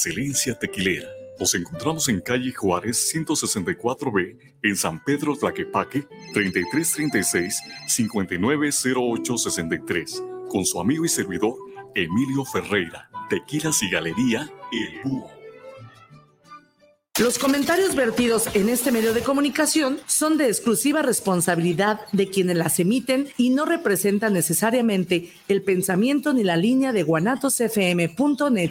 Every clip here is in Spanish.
Excelencia Tequilera. Nos encontramos en calle Juárez 164B, en San Pedro Tlaquepaque, 3336-590863, con su amigo y servidor Emilio Ferreira, Tequilas y Galería El Búho. Los comentarios vertidos en este medio de comunicación son de exclusiva responsabilidad de quienes las emiten y no representan necesariamente el pensamiento ni la línea de guanatosfm.net.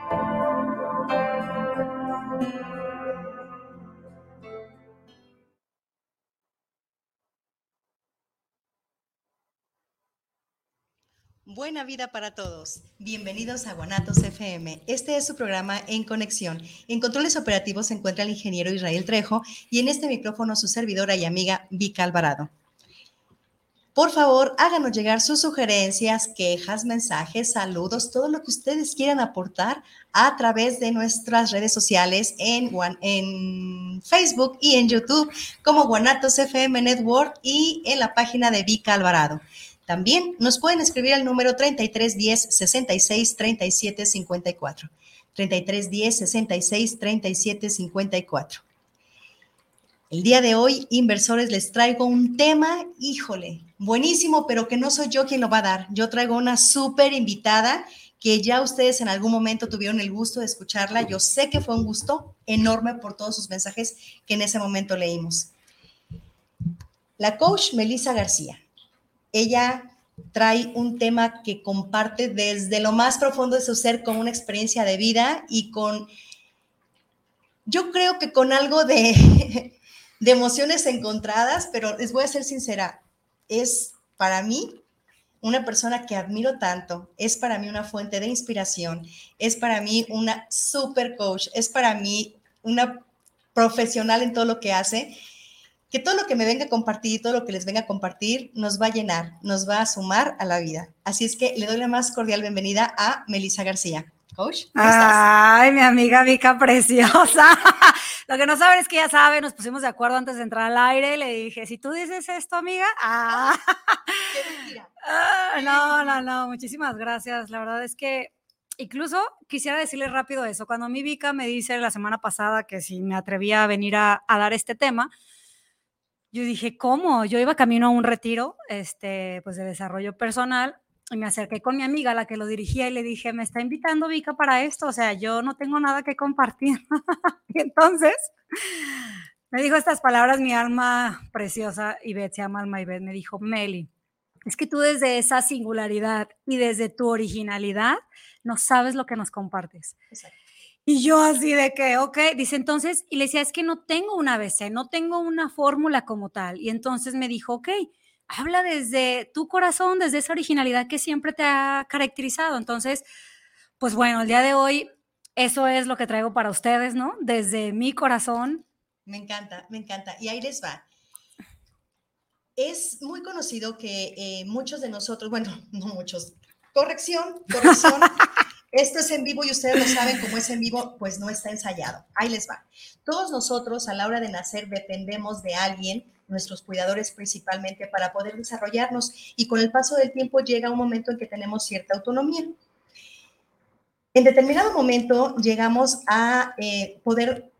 Buena vida para todos. Bienvenidos a Guanatos FM. Este es su programa En Conexión. En controles operativos se encuentra el ingeniero Israel Trejo y en este micrófono su servidora y amiga Vika Alvarado. Por favor, háganos llegar sus sugerencias, quejas, mensajes, saludos, todo lo que ustedes quieran aportar a través de nuestras redes sociales en, en Facebook y en YouTube como Guanatos FM Network y en la página de Vika Alvarado. También nos pueden escribir al número 3310 66 37 54. 3310 66 37 54. El día de hoy, inversores, les traigo un tema, híjole, buenísimo, pero que no soy yo quien lo va a dar. Yo traigo una súper invitada que ya ustedes en algún momento tuvieron el gusto de escucharla. Yo sé que fue un gusto enorme por todos sus mensajes que en ese momento leímos. La coach Melissa García. Ella trae un tema que comparte desde lo más profundo de su ser con una experiencia de vida y con, yo creo que con algo de, de emociones encontradas, pero les voy a ser sincera, es para mí una persona que admiro tanto, es para mí una fuente de inspiración, es para mí una super coach, es para mí una profesional en todo lo que hace que todo lo que me venga a compartir, todo lo que les venga a compartir, nos va a llenar, nos va a sumar a la vida. Así es que le doy la más cordial bienvenida a Melissa García. Coach, ¿cómo estás? Ay, mi amiga Vika preciosa. Lo que no saben es que ya sabe, nos pusimos de acuerdo antes de entrar al aire. Le dije, si tú dices esto, amiga, ah. ah. no, no, no, muchísimas gracias. La verdad es que incluso quisiera decirle rápido eso. Cuando mi Vika me dice la semana pasada que si me atrevía a venir a, a dar este tema, yo dije, ¿cómo? Yo iba camino a un retiro este, pues de desarrollo personal y me acerqué con mi amiga, la que lo dirigía, y le dije, me está invitando Vika para esto, o sea, yo no tengo nada que compartir. y entonces me dijo estas palabras, mi alma preciosa, y se llama Alma Beth, me dijo, Meli, es que tú desde esa singularidad y desde tu originalidad no sabes lo que nos compartes. Exacto. Y yo así de que, ok, dice entonces, y le decía, es que no tengo una ABC, no tengo una fórmula como tal. Y entonces me dijo, ok, habla desde tu corazón, desde esa originalidad que siempre te ha caracterizado. Entonces, pues bueno, el día de hoy, eso es lo que traigo para ustedes, ¿no? Desde mi corazón. Me encanta, me encanta. Y ahí les va. Es muy conocido que eh, muchos de nosotros, bueno, no muchos, corrección, corrección. Esto es en vivo y ustedes lo saben, como es en vivo, pues no está ensayado. Ahí les va. Todos nosotros a la hora de nacer dependemos de alguien, nuestros cuidadores principalmente, para poder desarrollarnos y con el paso del tiempo llega un momento en que tenemos cierta autonomía. En determinado momento llegamos a eh, poder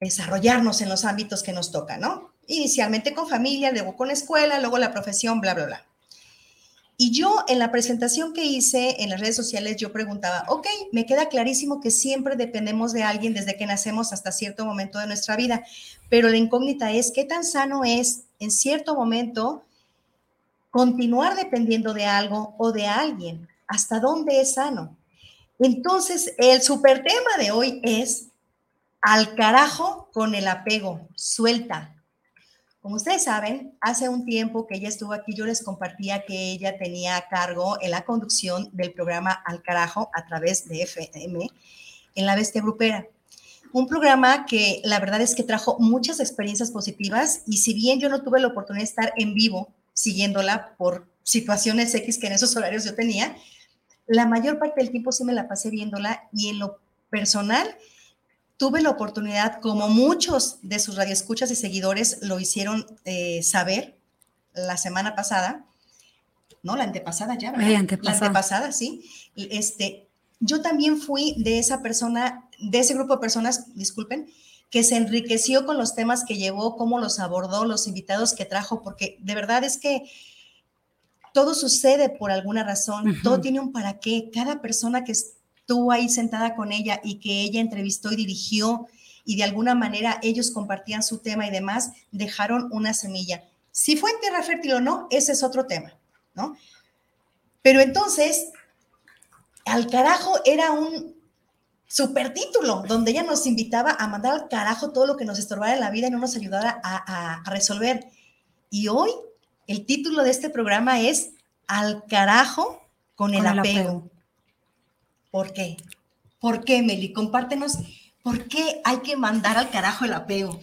desarrollarnos en los ámbitos que nos tocan, ¿no? Inicialmente con familia, luego con escuela, luego la profesión, bla, bla, bla. Y yo en la presentación que hice en las redes sociales, yo preguntaba, ok, me queda clarísimo que siempre dependemos de alguien desde que nacemos hasta cierto momento de nuestra vida, pero la incógnita es qué tan sano es en cierto momento continuar dependiendo de algo o de alguien, hasta dónde es sano. Entonces, el super tema de hoy es al carajo con el apego, suelta, como ustedes saben, hace un tiempo que ella estuvo aquí, yo les compartía que ella tenía a cargo en la conducción del programa Al Carajo a través de FM en la Bestia Grupera. Un programa que la verdad es que trajo muchas experiencias positivas y si bien yo no tuve la oportunidad de estar en vivo siguiéndola por situaciones X que en esos horarios yo tenía, la mayor parte del tiempo sí me la pasé viéndola y en lo personal tuve la oportunidad, como muchos de sus radioescuchas y seguidores lo hicieron eh, saber la semana pasada, no, la antepasada ya, La antepasada. La antepasada, sí. Este, yo también fui de esa persona, de ese grupo de personas, disculpen, que se enriqueció con los temas que llevó, cómo los abordó, los invitados que trajo, porque de verdad es que todo sucede por alguna razón, todo tiene un para qué. Cada persona que, estuvo ahí sentada con ella y que ella entrevistó y dirigió y de alguna manera ellos compartían su tema y demás, dejaron una semilla. Si fue en tierra fértil o no, ese es otro tema, ¿no? Pero entonces, al carajo era un super título donde ella nos invitaba a mandar al carajo todo lo que nos estorbara en la vida y no nos ayudara a, resolver. Y hoy el título de este programa es Al carajo con, el, apego. ¿Por qué? ¿Por qué, Meli? Compártenos, ¿por qué hay que mandar al carajo el apego?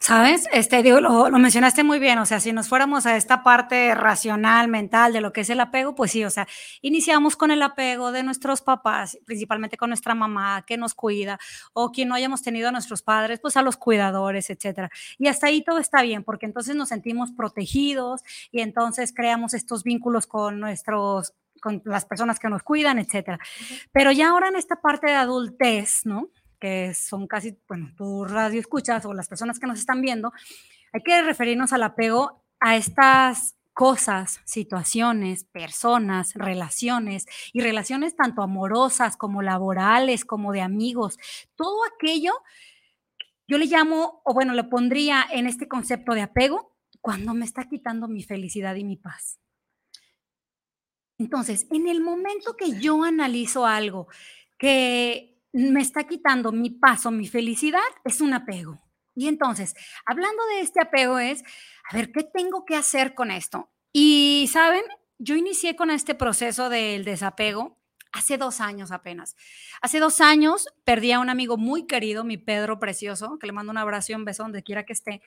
¿Sabes? Este, digo, lo, mencionaste muy bien, o sea, si nos fuéramos a esta parte racional, mental de lo que es el apego, pues sí, o sea, iniciamos con el apego de nuestros papás, principalmente con nuestra mamá que nos cuida, o quien no hayamos tenido a nuestros padres, pues a los cuidadores, etcétera. Y hasta ahí todo está bien, porque entonces nos sentimos protegidos y entonces creamos estos vínculos con nuestros con las personas que nos cuidan, etcétera. Pero ya ahora en esta parte de adultez, ¿no? Que son casi, bueno, tu radio escuchas o las personas que nos están viendo, hay que referirnos al apego a estas cosas, situaciones, personas, relaciones y relaciones tanto amorosas como laborales, como de amigos, todo aquello yo le llamo, o bueno, le pondría en este concepto de apego cuando me está quitando mi felicidad y mi paz. Entonces, en el momento que yo analizo algo que me está quitando mi paso, mi felicidad, es un apego. Y entonces, hablando de este apego es, a ver, ¿qué tengo que hacer con esto? Y, ¿saben? Yo inicié con este proceso del desapego hace dos años apenas. Hace dos años perdí a un amigo muy querido, mi Pedro Precioso, que le mando un abrazo y un beso donde quiera que esté.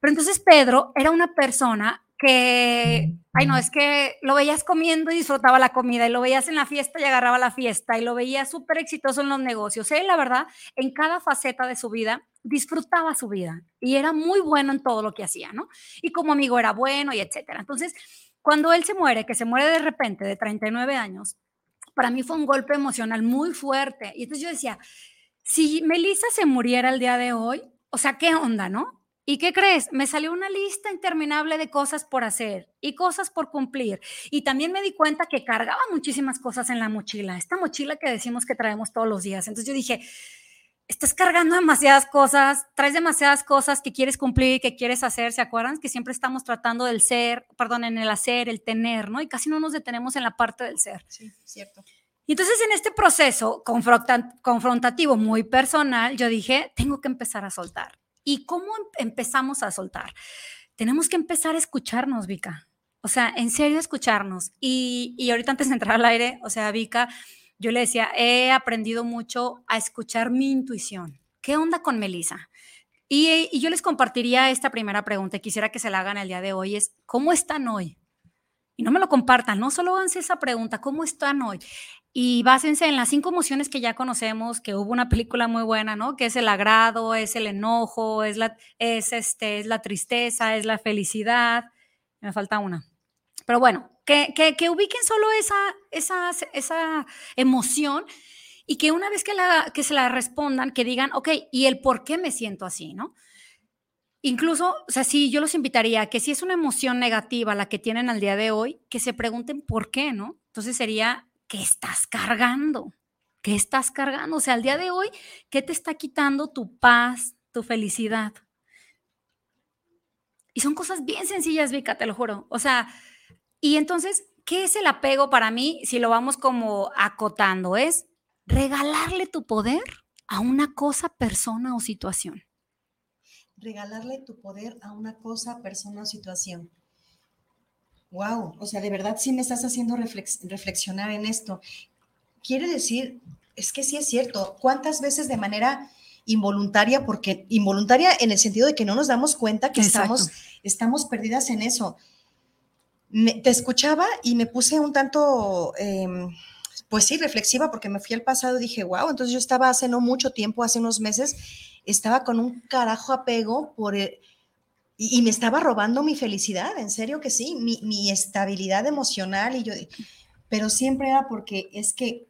Pero entonces Pedro era una persona que, ay no, es que lo veías comiendo y disfrutaba la comida y lo veías en la fiesta y agarraba la fiesta y lo veías súper exitoso en los negocios. Él, la verdad, en cada faceta de su vida disfrutaba su vida y era muy bueno en todo lo que hacía, ¿no? Y como amigo era bueno y etcétera. Entonces, cuando él se muere, que se muere de repente de 39 años, para mí fue un golpe emocional muy fuerte. Y entonces yo decía, si Melissa se muriera el día de hoy, o sea, ¿qué onda, no? ¿Y qué crees? Me salió una lista interminable de cosas por hacer y cosas por cumplir. Y también me di cuenta que cargaba muchísimas cosas en la mochila, esta mochila que decimos que traemos todos los días. Entonces yo dije, estás cargando demasiadas cosas, traes demasiadas cosas que quieres cumplir, que quieres hacer. ¿Se acuerdan? Que siempre estamos tratando del ser, perdón, en el hacer, el tener, ¿no? Y casi no nos detenemos en la parte del ser. Sí, cierto. Y entonces en este proceso confrontativo muy personal, yo dije, tengo que empezar a soltar ¿Y cómo em-, empezamos a soltar? Tenemos que empezar a escucharnos, Vika. O sea, en serio escucharnos. Y, y ahorita antes de entrar al aire, o sea, Vika, yo le decía, he aprendido mucho a escuchar mi intuición. ¿Qué onda con Melissa? Y, y, yo les compartiría esta primera pregunta y quisiera que se la hagan el día de hoy, es, ¿cómo están hoy? Y no me lo compartan, no solo háganse esa pregunta, ¿cómo están hoy? Y básense en las cinco emociones que ya conocemos, que hubo una película muy buena, ¿no? Que es el agrado, es el enojo, es la, es este, es la tristeza, es la felicidad. Me falta una. Pero bueno, que, que, ubiquen solo esa, esa, esa emoción y que una vez que, la, que se la respondan, que digan, ok, ¿y el por qué me siento así, no? incluso, o sea, sí, yo los invitaría a que si es una emoción negativa la que tienen al día de hoy, que se pregunten por qué, ¿no? Entonces sería, ¿qué estás cargando? ¿Qué estás cargando? O sea, al día de hoy, ¿qué te está quitando tu paz, tu felicidad? Y son cosas bien sencillas, Vika, te lo juro. O sea, y entonces, ¿qué es el apego para mí? Si lo vamos como acotando, es regalarle tu poder a una cosa, persona o situación. Regalarle tu poder a una cosa, persona o situación. Wow, o sea, de verdad sí me estás haciendo reflexionar en esto. Quiere decir, es que sí es cierto, ¿cuántas veces de manera involuntaria, porque involuntaria en el sentido de que no nos damos cuenta que estamos, estamos perdidas en eso? te escuchaba y me puse un tanto, em, pues sí, reflexiva, porque me fui al pasado y dije, wow, entonces yo estaba hace no mucho tiempo, hace unos meses, estaba con un carajo apego por... y, me estaba robando mi felicidad, en serio que sí, mi, mi estabilidad emocional y yo, pero siempre era porque es que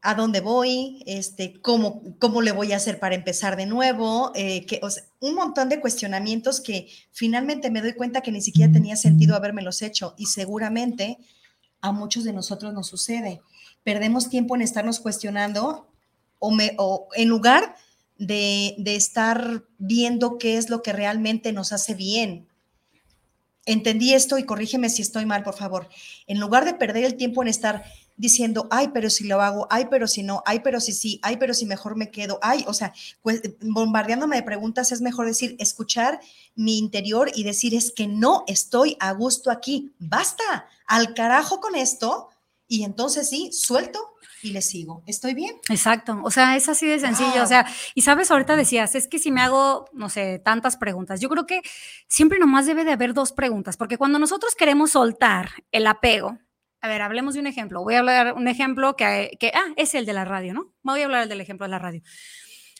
a dónde voy, este, cómo, cómo le voy a hacer para empezar de nuevo, eh, que, un montón de cuestionamientos que finalmente me doy cuenta que ni siquiera tenía sentido los hecho y seguramente a muchos de nosotros nos sucede. Perdemos tiempo en estarnos cuestionando o, me, o en lugar de, de estar viendo qué es lo que realmente nos hace bien, entendí esto y corrígeme si estoy mal, por favor. En lugar de perder el tiempo en estar diciendo, ay, pero si lo hago, ay, pero si no, ay, pero si sí, ay, pero si mejor me quedo, ay, o sea, pues, bombardeándome de preguntas es mejor decir, escuchar mi interior y decir, es que no estoy a gusto aquí, basta, al carajo con esto, y entonces sí, suelto y le sigo. ¿Estoy bien? Exacto. O sea, es así de sencillo. O sea, y sabes, ahorita decías, es que si me hago, no sé, tantas preguntas, yo creo que siempre nomás debe de haber dos preguntas, porque cuando nosotros queremos soltar el apego, a ver, hablemos de un ejemplo. Voy a hablar un ejemplo que, que, ah, es el de la radio, ¿no? Voy a hablar del ejemplo de la radio.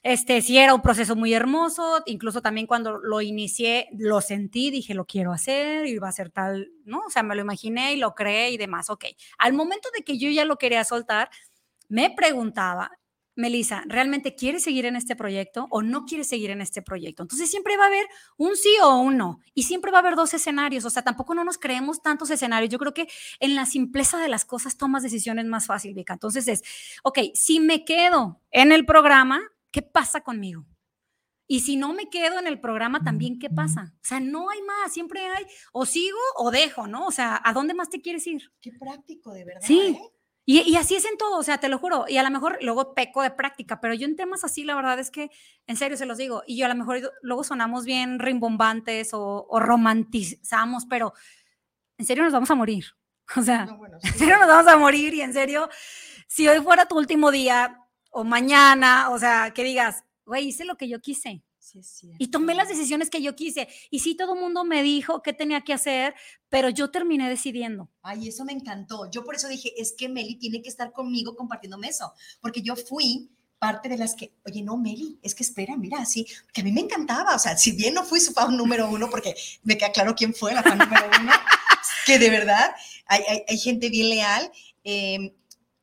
Este, sí era un proceso muy hermoso, incluso también cuando lo inicié, lo sentí, dije, lo quiero hacer, y iba a ser tal, ¿no? O sea, me lo imaginé y lo creé y demás, ok. Al momento de que yo ya lo quería soltar, me preguntaba, Melissa, ¿realmente quieres seguir en este proyecto o no quieres seguir en este proyecto? Entonces siempre va a haber un sí o un no y siempre va a haber dos escenarios, o sea, tampoco no nos creemos tantos escenarios. Yo creo que en la simpleza de las cosas tomas decisiones más fácil, Vika. Entonces es, ok, si me quedo en el programa, ¿qué pasa conmigo? Y si no me quedo en el programa, también, ¿qué pasa? O sea, no hay más, siempre hay, o sigo o dejo, ¿no? O sea, ¿a dónde más te quieres ir? Qué práctico, de verdad. Sí. ¿eh? Y, así es en todo, o sea, te lo juro. Y a lo mejor luego peco de práctica, pero yo en temas así, la verdad es que, en serio se los digo, y yo a lo mejor luego sonamos bien rimbombantes o, romantizamos, pero en serio nos vamos a morir. O sea, en serio nos vamos a morir y en serio, si hoy fuera tu último día o mañana, o sea, que digas, güey, hice lo que yo quise y tomé las decisiones que yo quise. Y sí, todo el mundo me dijo qué tenía que hacer, pero yo terminé decidiendo. Ay, eso me encantó. Yo por eso dije, es que Meli tiene que estar conmigo compartiéndome eso, porque yo fui parte de las que, oye, no, Meli, es que espera, mira, sí, que a mí me encantaba, o sea, si bien no fui su fan número uno, porque me queda claro quién fue la fan número uno, que de verdad hay, hay, gente bien leal, eh,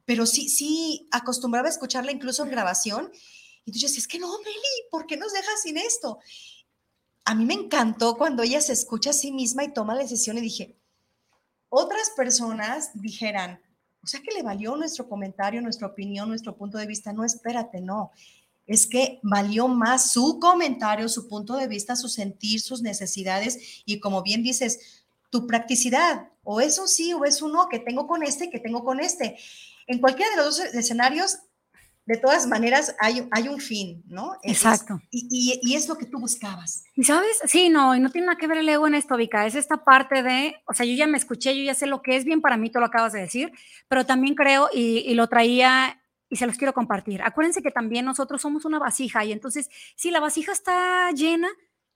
pero sí, sí acostumbraba a escucharla incluso en grabación y tú dices, es que no, Meli, ¿por qué nos dejas sin esto? A mí me encantó cuando ella se escucha a sí misma y toma la decisión y dije, otras personas dijeran, o sea que le valió nuestro comentario, nuestra opinión, nuestro punto de vista. No, espérate, no. Es que valió más su comentario, su punto de vista, su sentir, sus necesidades y como bien dices, tu practicidad. O es un sí o es no que tengo con este, que tengo con este. En cualquiera de los dos escenarios de todas maneras hay, hay un fin, ¿no? Exacto. y, y, es lo que tú buscabas. ¿Y sabes? Sí, no, y no tiene nada que ver el ego en esto, Vika, es esta parte de, o sea, yo ya me escuché, yo ya sé lo que es bien para mí, tú lo acabas de decir, pero también creo, y, y lo traía y se los quiero compartir. Acuérdense que también nosotros somos una vasija y entonces si la vasija está llena,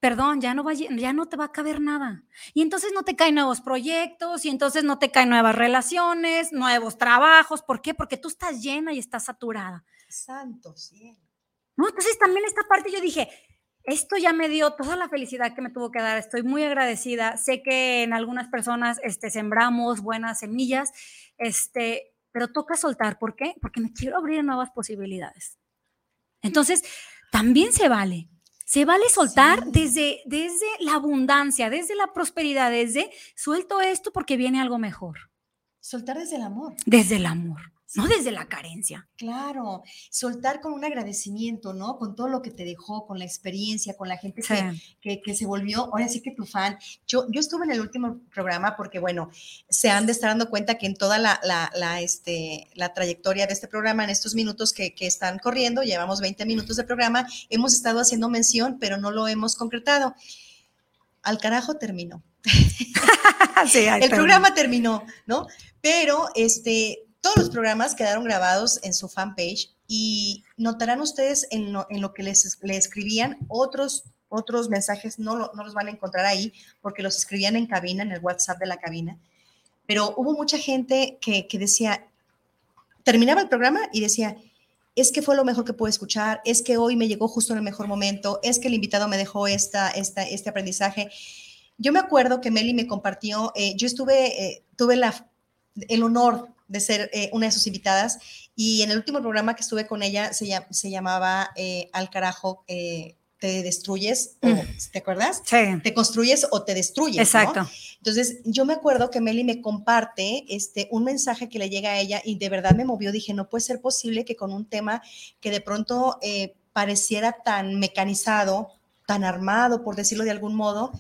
perdón, ya no, va, ya no te va a caber nada. Y entonces no te caen nuevos proyectos y entonces no te caen nuevas relaciones, nuevos trabajos. ¿Por qué? Porque tú estás llena y estás saturada. Santo cielo. No, entonces también esta parte yo dije, esto ya me dio toda la felicidad que me tuvo que dar. Estoy muy agradecida. Sé que en algunas personas este, sembramos buenas semillas, este, pero toca soltar. ¿Por qué? Porque me quiero abrir nuevas posibilidades. Entonces, también se vale. Se vale soltar desde, desde la abundancia, desde la prosperidad, desde suelto esto porque viene algo mejor. Soltar desde el amor. Desde el amor no desde la carencia. Claro, soltar con un agradecimiento, ¿no? Con todo lo que te dejó, con la experiencia, con la gente que, que, se volvió, ahora sí que tu fan. Yo, yo estuve en el último programa porque, bueno, se han de estar dando cuenta que en toda la, la, este, la trayectoria de este programa, en estos minutos que, que están corriendo, llevamos 20 minutos de programa, hemos estado haciendo mención, pero no lo hemos concretado. Al carajo terminó. sí, el programa terminó, ¿no? Pero este, todos los programas quedaron grabados en su fanpage y notarán ustedes en lo, que les, escribían otros, otros mensajes, no, los van a encontrar ahí porque los escribían en cabina, en el WhatsApp de la cabina, pero hubo mucha gente que, decía, terminaba el programa y decía, es que fue lo mejor que pude escuchar, es que hoy me llegó justo en el mejor momento, es que el invitado me dejó esta, esta, este aprendizaje. Yo me acuerdo que Meli me compartió, eh, yo estuve, eh, tuve la, el honor de ser eh, una de sus invitadas. Y en el último programa que estuve con ella se, se llamaba eh, Al carajo, eh, te destruyes, mm. ¿te acuerdas? Sí. Te construyes o te destruyes. Exacto. Entonces, yo me acuerdo que Meli me comparte este, un mensaje que le llega a ella y de verdad me movió. Dije, no puede ser posible que con un tema que de pronto pareciera tan mecanizado, tan armado, por decirlo de algún modo,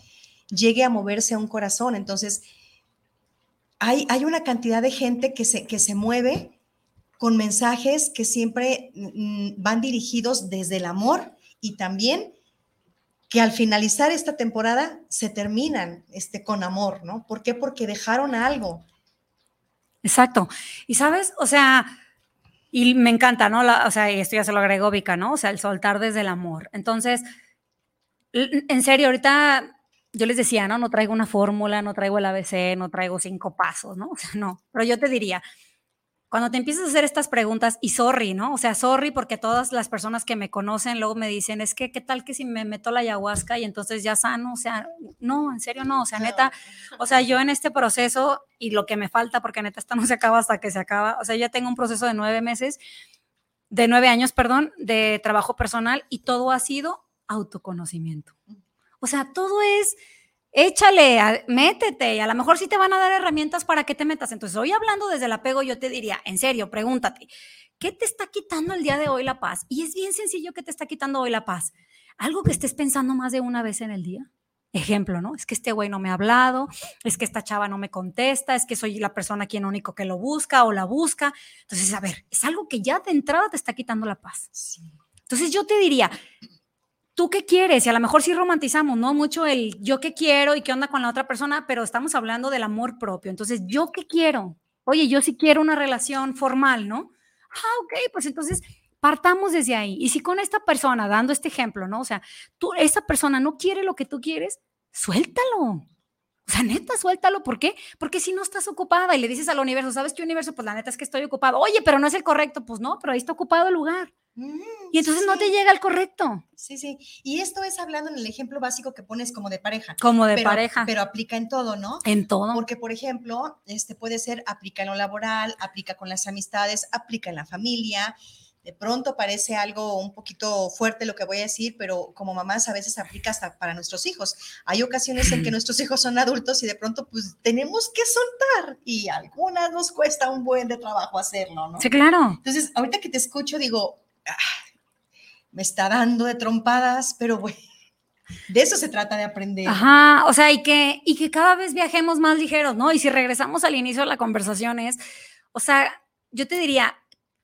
llegue a moverse a un corazón. Entonces, hay, una cantidad de gente que se, que se mueve con mensajes que siempre mm, van dirigidos desde el amor y también que al finalizar esta temporada se terminan este, con amor, ¿no? ¿Por qué? Porque dejaron algo. Exacto. Y sabes, o sea, y me encanta, ¿no? o sea, y esto ya se lo agregó Vika, ¿no? O sea, el soltar desde el amor. Entonces, en serio, ahorita yo les decía, ¿no? No traigo una fórmula, no traigo el ABC, no traigo cinco pasos, ¿no? O sea, no. Pero yo te diría, cuando te empiezas a hacer estas preguntas, y sorry, ¿no? O sea, sorry porque todas las personas que me conocen luego me dicen, es que, ¿qué tal que si me meto la ayahuasca y entonces ya sano? O sea, no, en serio no, o sea, neta, o sea, yo en este proceso y lo que me falta, porque neta, esto no se acaba hasta que se acaba, o sea, ya tengo un proceso de nueve meses, de nueve años, perdón, de trabajo personal y todo ha sido autoconocimiento. O sea, todo es, échale, métete, y a lo mejor sí te van a dar herramientas para que te metas. Entonces, hoy hablando desde el apego, yo te diría, en serio, pregúntate, ¿qué te está quitando el día de hoy la paz? Y es bien sencillo que te está quitando hoy la paz. Algo que estés pensando más de una vez en el día. Ejemplo, ¿no? Es que este güey no me ha hablado, es que esta chava no me contesta, es que soy la persona quien único que lo busca o la busca. Entonces, a ver, es algo que ya de entrada te está quitando la paz. Entonces, yo te diría, ¿tú qué quieres? Y a lo mejor sí romantizamos, ¿no? Mucho el yo qué quiero y qué onda con la otra persona, pero estamos hablando del amor propio. Entonces, ¿yo qué quiero? Oye, yo sí quiero una relación formal, ¿no? Ah, ok, pues entonces partamos desde ahí. Y si con esta persona, dando este ejemplo, ¿no? O sea, tú, esa persona no quiere lo que tú quieres, suéltalo. O sea, neta, suéltalo. ¿Por qué? Porque si no estás ocupada y le dices al universo, ¿sabes qué universo? Pues la neta es que estoy ocupado. Oye, pero no es el correcto. Pues no, pero ahí está ocupado el lugar. Mm, y entonces no te llega el correcto. Sí, sí. Y esto es hablando en el ejemplo básico que pones como de pareja. Como de pareja. Pero aplica en todo, ¿no? En todo. Porque, por ejemplo, este puede ser aplica en lo laboral, aplica con las amistades, aplica en la familia de pronto parece algo un poquito fuerte lo que voy a decir, pero como mamás a veces aplica hasta para nuestros hijos. Hay ocasiones en que nuestros hijos son adultos y de pronto pues tenemos que soltar y algunas nos cuesta un buen de trabajo hacerlo, ¿no? Sí, claro. Entonces, ahorita que te escucho digo, ah, me está dando de trompadas, pero bueno. De eso se trata de aprender. Ajá, o sea, y que, y que cada vez viajemos más ligeros, ¿no? Y si regresamos al inicio de la conversación es, o sea, yo te diría,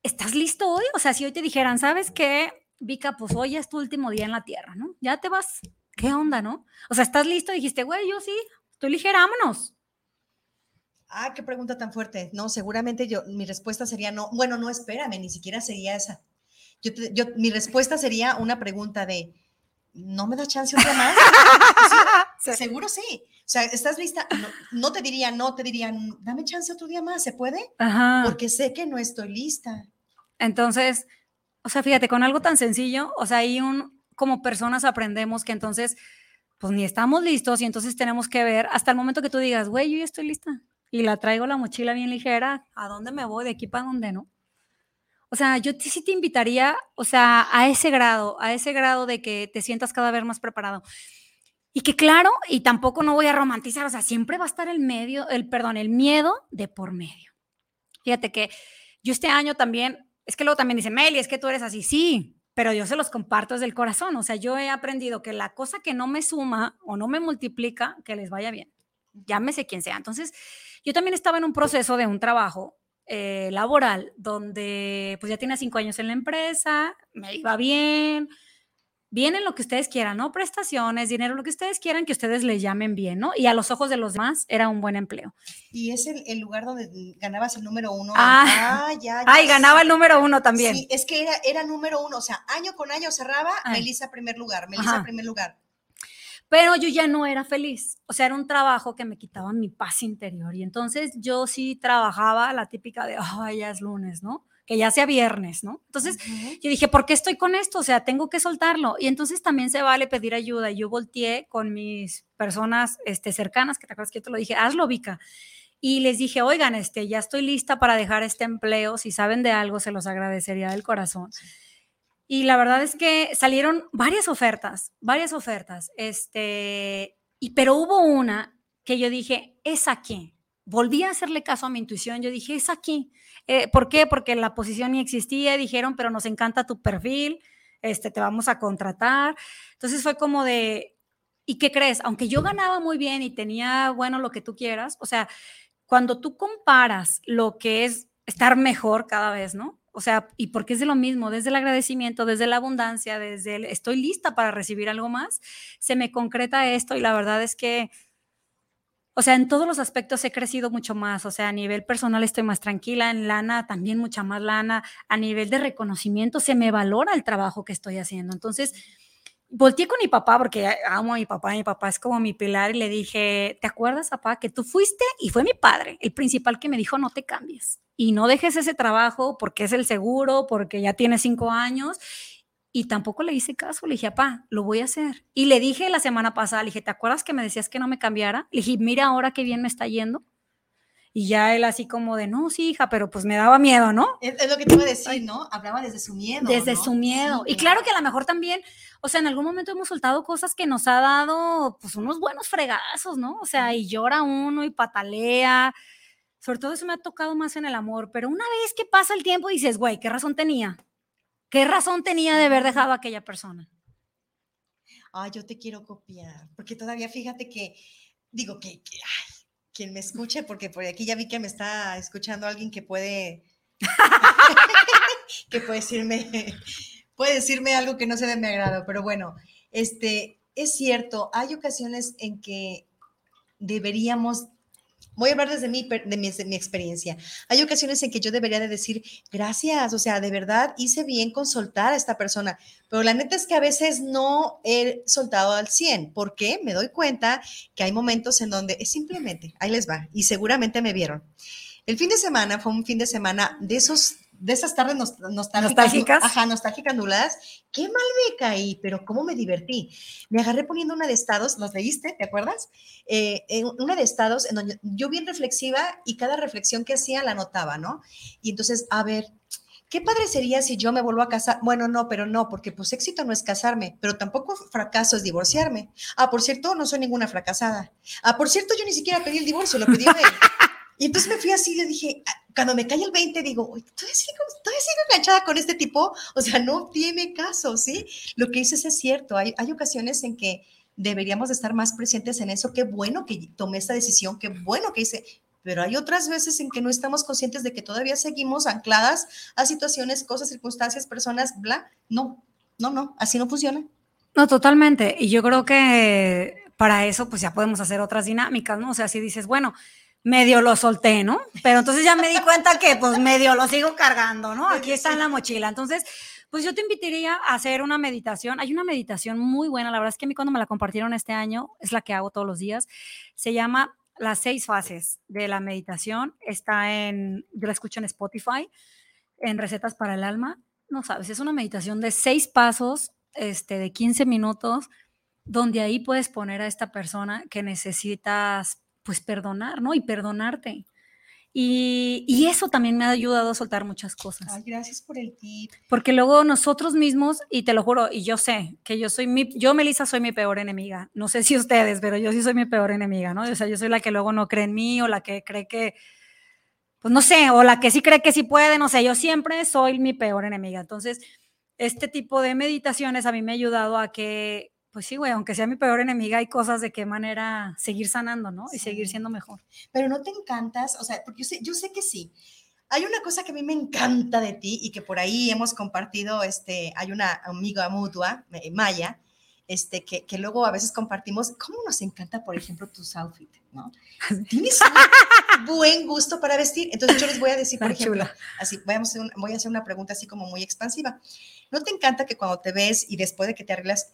¿estás listo hoy? O sea, si hoy te dijeran, ¿sabes qué? Vika, pues hoy es tu último día en la tierra, ¿no? Ya te vas. ¿Qué onda, no? O sea, ¿estás listo? Dijiste, güey, yo sí, estoy ligera, vámonos. Ah, qué pregunta tan fuerte. No, seguramente yo, mi respuesta sería no. Bueno, no, espérame, ni siquiera sería esa. Yo, yo mi respuesta sería una pregunta de, ¿no me da chance un día más? Seguro sí. O sea, ¿estás lista? No, te diría no, te diría, dame chance otro día más, ¿se puede? Ajá. Porque sé que no estoy lista. Entonces, o sea, fíjate, con algo tan sencillo, o sea, ahí un, como personas aprendemos que entonces, pues ni estamos listos y entonces tenemos que ver hasta el momento que tú digas, güey, yo ya estoy lista y la traigo la mochila bien ligera, ¿a dónde me voy? ¿De aquí para dónde no? O sea, yo sí te invitaría, o sea, a ese grado, a ese grado de que te sientas cada vez más preparado. Y que claro, y tampoco no voy a romantizar, o sea, siempre va a estar el medio, el perdón, el miedo de por medio. Fíjate que yo este año también, es que luego también dice, Meli, es que tú eres así, sí, pero yo se los comparto desde el corazón, o sea, yo he aprendido que la cosa que no me suma o no me multiplica, que les vaya bien, llámese quien sea. Entonces, yo también estaba en un proceso de un trabajo eh, laboral donde pues ya tenía cinco años en la empresa, me iba bien, vienen lo que ustedes quieran, ¿no? Prestaciones, dinero, lo que ustedes quieran que ustedes le llamen bien, ¿no? Y a los ojos de los demás era un buen empleo. Y es el, lugar donde ganabas el número uno. Ah, ah ya, Ay, ganaba el número uno también. Sí, es que era, era número uno, o sea, año con año cerraba, Melissa primer lugar, Melissa primer lugar. Pero yo ya no era feliz, o sea, era un trabajo que me quitaba mi paz interior. Y entonces yo sí trabajaba la típica de, ay, ya es lunes, ¿no? que ya sea viernes, ¿no? Entonces yo dije, ¿por qué estoy con esto? O sea, tengo que soltarlo. Y entonces también se vale pedir ayuda. Yo volteé con mis personas este, cercanas, que te acuerdas que yo te lo dije, hazlo, Vika. Y les dije, oigan, este, ya estoy lista para dejar este empleo. Si saben de algo, se los agradecería del corazón. Y la verdad es que salieron varias ofertas, varias ofertas. Este, y, pero hubo una que yo dije, es aquí. Volví a hacerle caso a mi intuición. Yo dije, es aquí. Eh, ¿Por qué? Porque la posición ni existía, dijeron, pero nos encanta tu perfil, este, te vamos a contratar. Entonces fue como de, ¿y qué crees? Aunque yo ganaba muy bien y tenía, bueno, lo que tú quieras, o sea, cuando tú comparas lo que es estar mejor cada vez, ¿no? O sea, y porque es de lo mismo, desde el agradecimiento, desde la abundancia, desde el estoy lista para recibir algo más, se me concreta esto y la verdad es que o sea, en todos los aspectos he crecido mucho más, o sea, a nivel personal estoy más tranquila, en lana también mucha más lana, a nivel de reconocimiento se me valora el trabajo que estoy haciendo. Entonces, volteé con mi papá porque amo a mi papá, mi papá es como mi pilar y le dije, ¿te acuerdas, papá, que tú fuiste y fue mi padre, el principal que me dijo, no te cambies y no dejes ese trabajo porque es el seguro, porque ya tienes cinco años y tampoco le hice caso, le dije, papá, lo voy a hacer. Y le dije la semana pasada, le dije, ¿te acuerdas que me decías que no me cambiara? Le dije, mira ahora qué bien me está yendo. Y ya él así como de, no, sí, hija, pero pues me daba miedo, ¿no? Es, lo que te iba a decir, ¿no? Hablaba desde su miedo. Desde su miedo. y claro que a lo mejor también, o sea, en algún momento hemos soltado cosas que nos ha dado, pues, unos buenos fregazos, ¿no? O sea, y llora uno y patalea. Sobre todo eso me ha tocado más en el amor, pero una vez que pasa el tiempo dices, güey, ¿qué razón tenía? ¿Qué razón tenía de haber dejado a aquella persona? Ay, yo te quiero copiar, porque todavía fíjate que, digo que, ay, quien me escuche, porque por aquí ya vi que me está escuchando alguien que puede, que puede decirme, puede decirme algo que no se de mi agrado, pero bueno, este, es cierto, hay ocasiones en que deberíamos Voy a hablar desde mi, de mi, experiencia. Hay ocasiones en que yo debería de decir, gracias, o sea, de verdad hice bien con soltar a esta persona, pero la neta es que a veces no he soltado al 100. ¿Por qué? Me doy cuenta que hay momentos en donde es simplemente, ahí les va, y seguramente me vieron. El fin de semana fue un fin de semana de esos de esas tardes nostálgicas, Ajá, nostálgicas nubladas. Qué mal me caí, pero cómo me divertí. Me agarré poniendo una de estados, ¿los leíste? ¿Te acuerdas? Eh, una de estados en donde yo bien reflexiva y cada reflexión que hacía la notaba, ¿no? Y entonces, a ver, qué padre sería si yo me vuelvo a casar. Bueno, no, pero no, porque pues éxito no es casarme, pero tampoco fracaso es divorciarme. Ah, por cierto, no soy ninguna fracasada. Ah, por cierto, yo ni siquiera pedí el divorcio, lo pedí él. Y entonces me fui así, le dije, ah, cuando me cae el 20, digo, ¿todavía sigo, todavía sigo enganchada con este tipo? O sea, no tiene caso, ¿sí? Lo que dices es cierto. Hay, hay ocasiones en que deberíamos estar más presentes en eso. Qué bueno que tomé esta decisión, qué bueno que hice. Pero hay otras veces en que no estamos conscientes de que todavía seguimos ancladas a situaciones, cosas, circunstancias, personas, bla. No, no, no, así no funciona. No, totalmente. Y yo creo que para eso, pues ya podemos hacer otras dinámicas, ¿no? O sea, si dices, bueno, medio lo solté, ¿no? Pero entonces ya me di cuenta que pues medio lo sigo cargando, ¿no? Aquí está en la mochila. Entonces, pues yo te invitaría a hacer una meditación. Hay una meditación muy buena, la verdad es que a mí cuando me la compartieron este año, es la que hago todos los días. Se llama Las seis fases de la meditación. Está en, yo la escucho en Spotify, en Recetas para el Alma. No sabes, es una meditación de seis pasos, este, de 15 minutos, donde ahí puedes poner a esta persona que necesitas pues perdonar, ¿no? Y perdonarte. Y, eso también me ha ayudado a soltar muchas cosas. Ay, gracias por el tip. Porque luego nosotros mismos, y te lo juro, y yo sé que yo soy mi, yo Melissa soy mi peor enemiga. No sé si ustedes, pero yo sí soy mi peor enemiga, ¿no? O sea, yo soy la que luego no cree en mí o la que cree que, pues no sé, o la que sí cree que sí puede, no sé, yo siempre soy mi peor enemiga. Entonces, este tipo de meditaciones a mí me ha ayudado a que pues sí, güey, aunque sea mi peor enemiga, hay cosas de qué manera seguir sanando, ¿no? Y seguir siendo mejor. Pero no te encantas, o sea, porque yo sé, yo sé que sí. Hay una cosa que a mí me encanta de ti y que por ahí hemos compartido, este, hay una amiga mutua, eh, Maya, este, que, que, luego a veces compartimos, ¿cómo nos encanta, por ejemplo, tus outfits, ¿no? Tienes un buen gusto para vestir. Entonces yo les voy a decir, por ejemplo, así, voy a, hacer voy a hacer una pregunta así como muy expansiva. ¿No te encanta que cuando te ves y después de que te arreglas,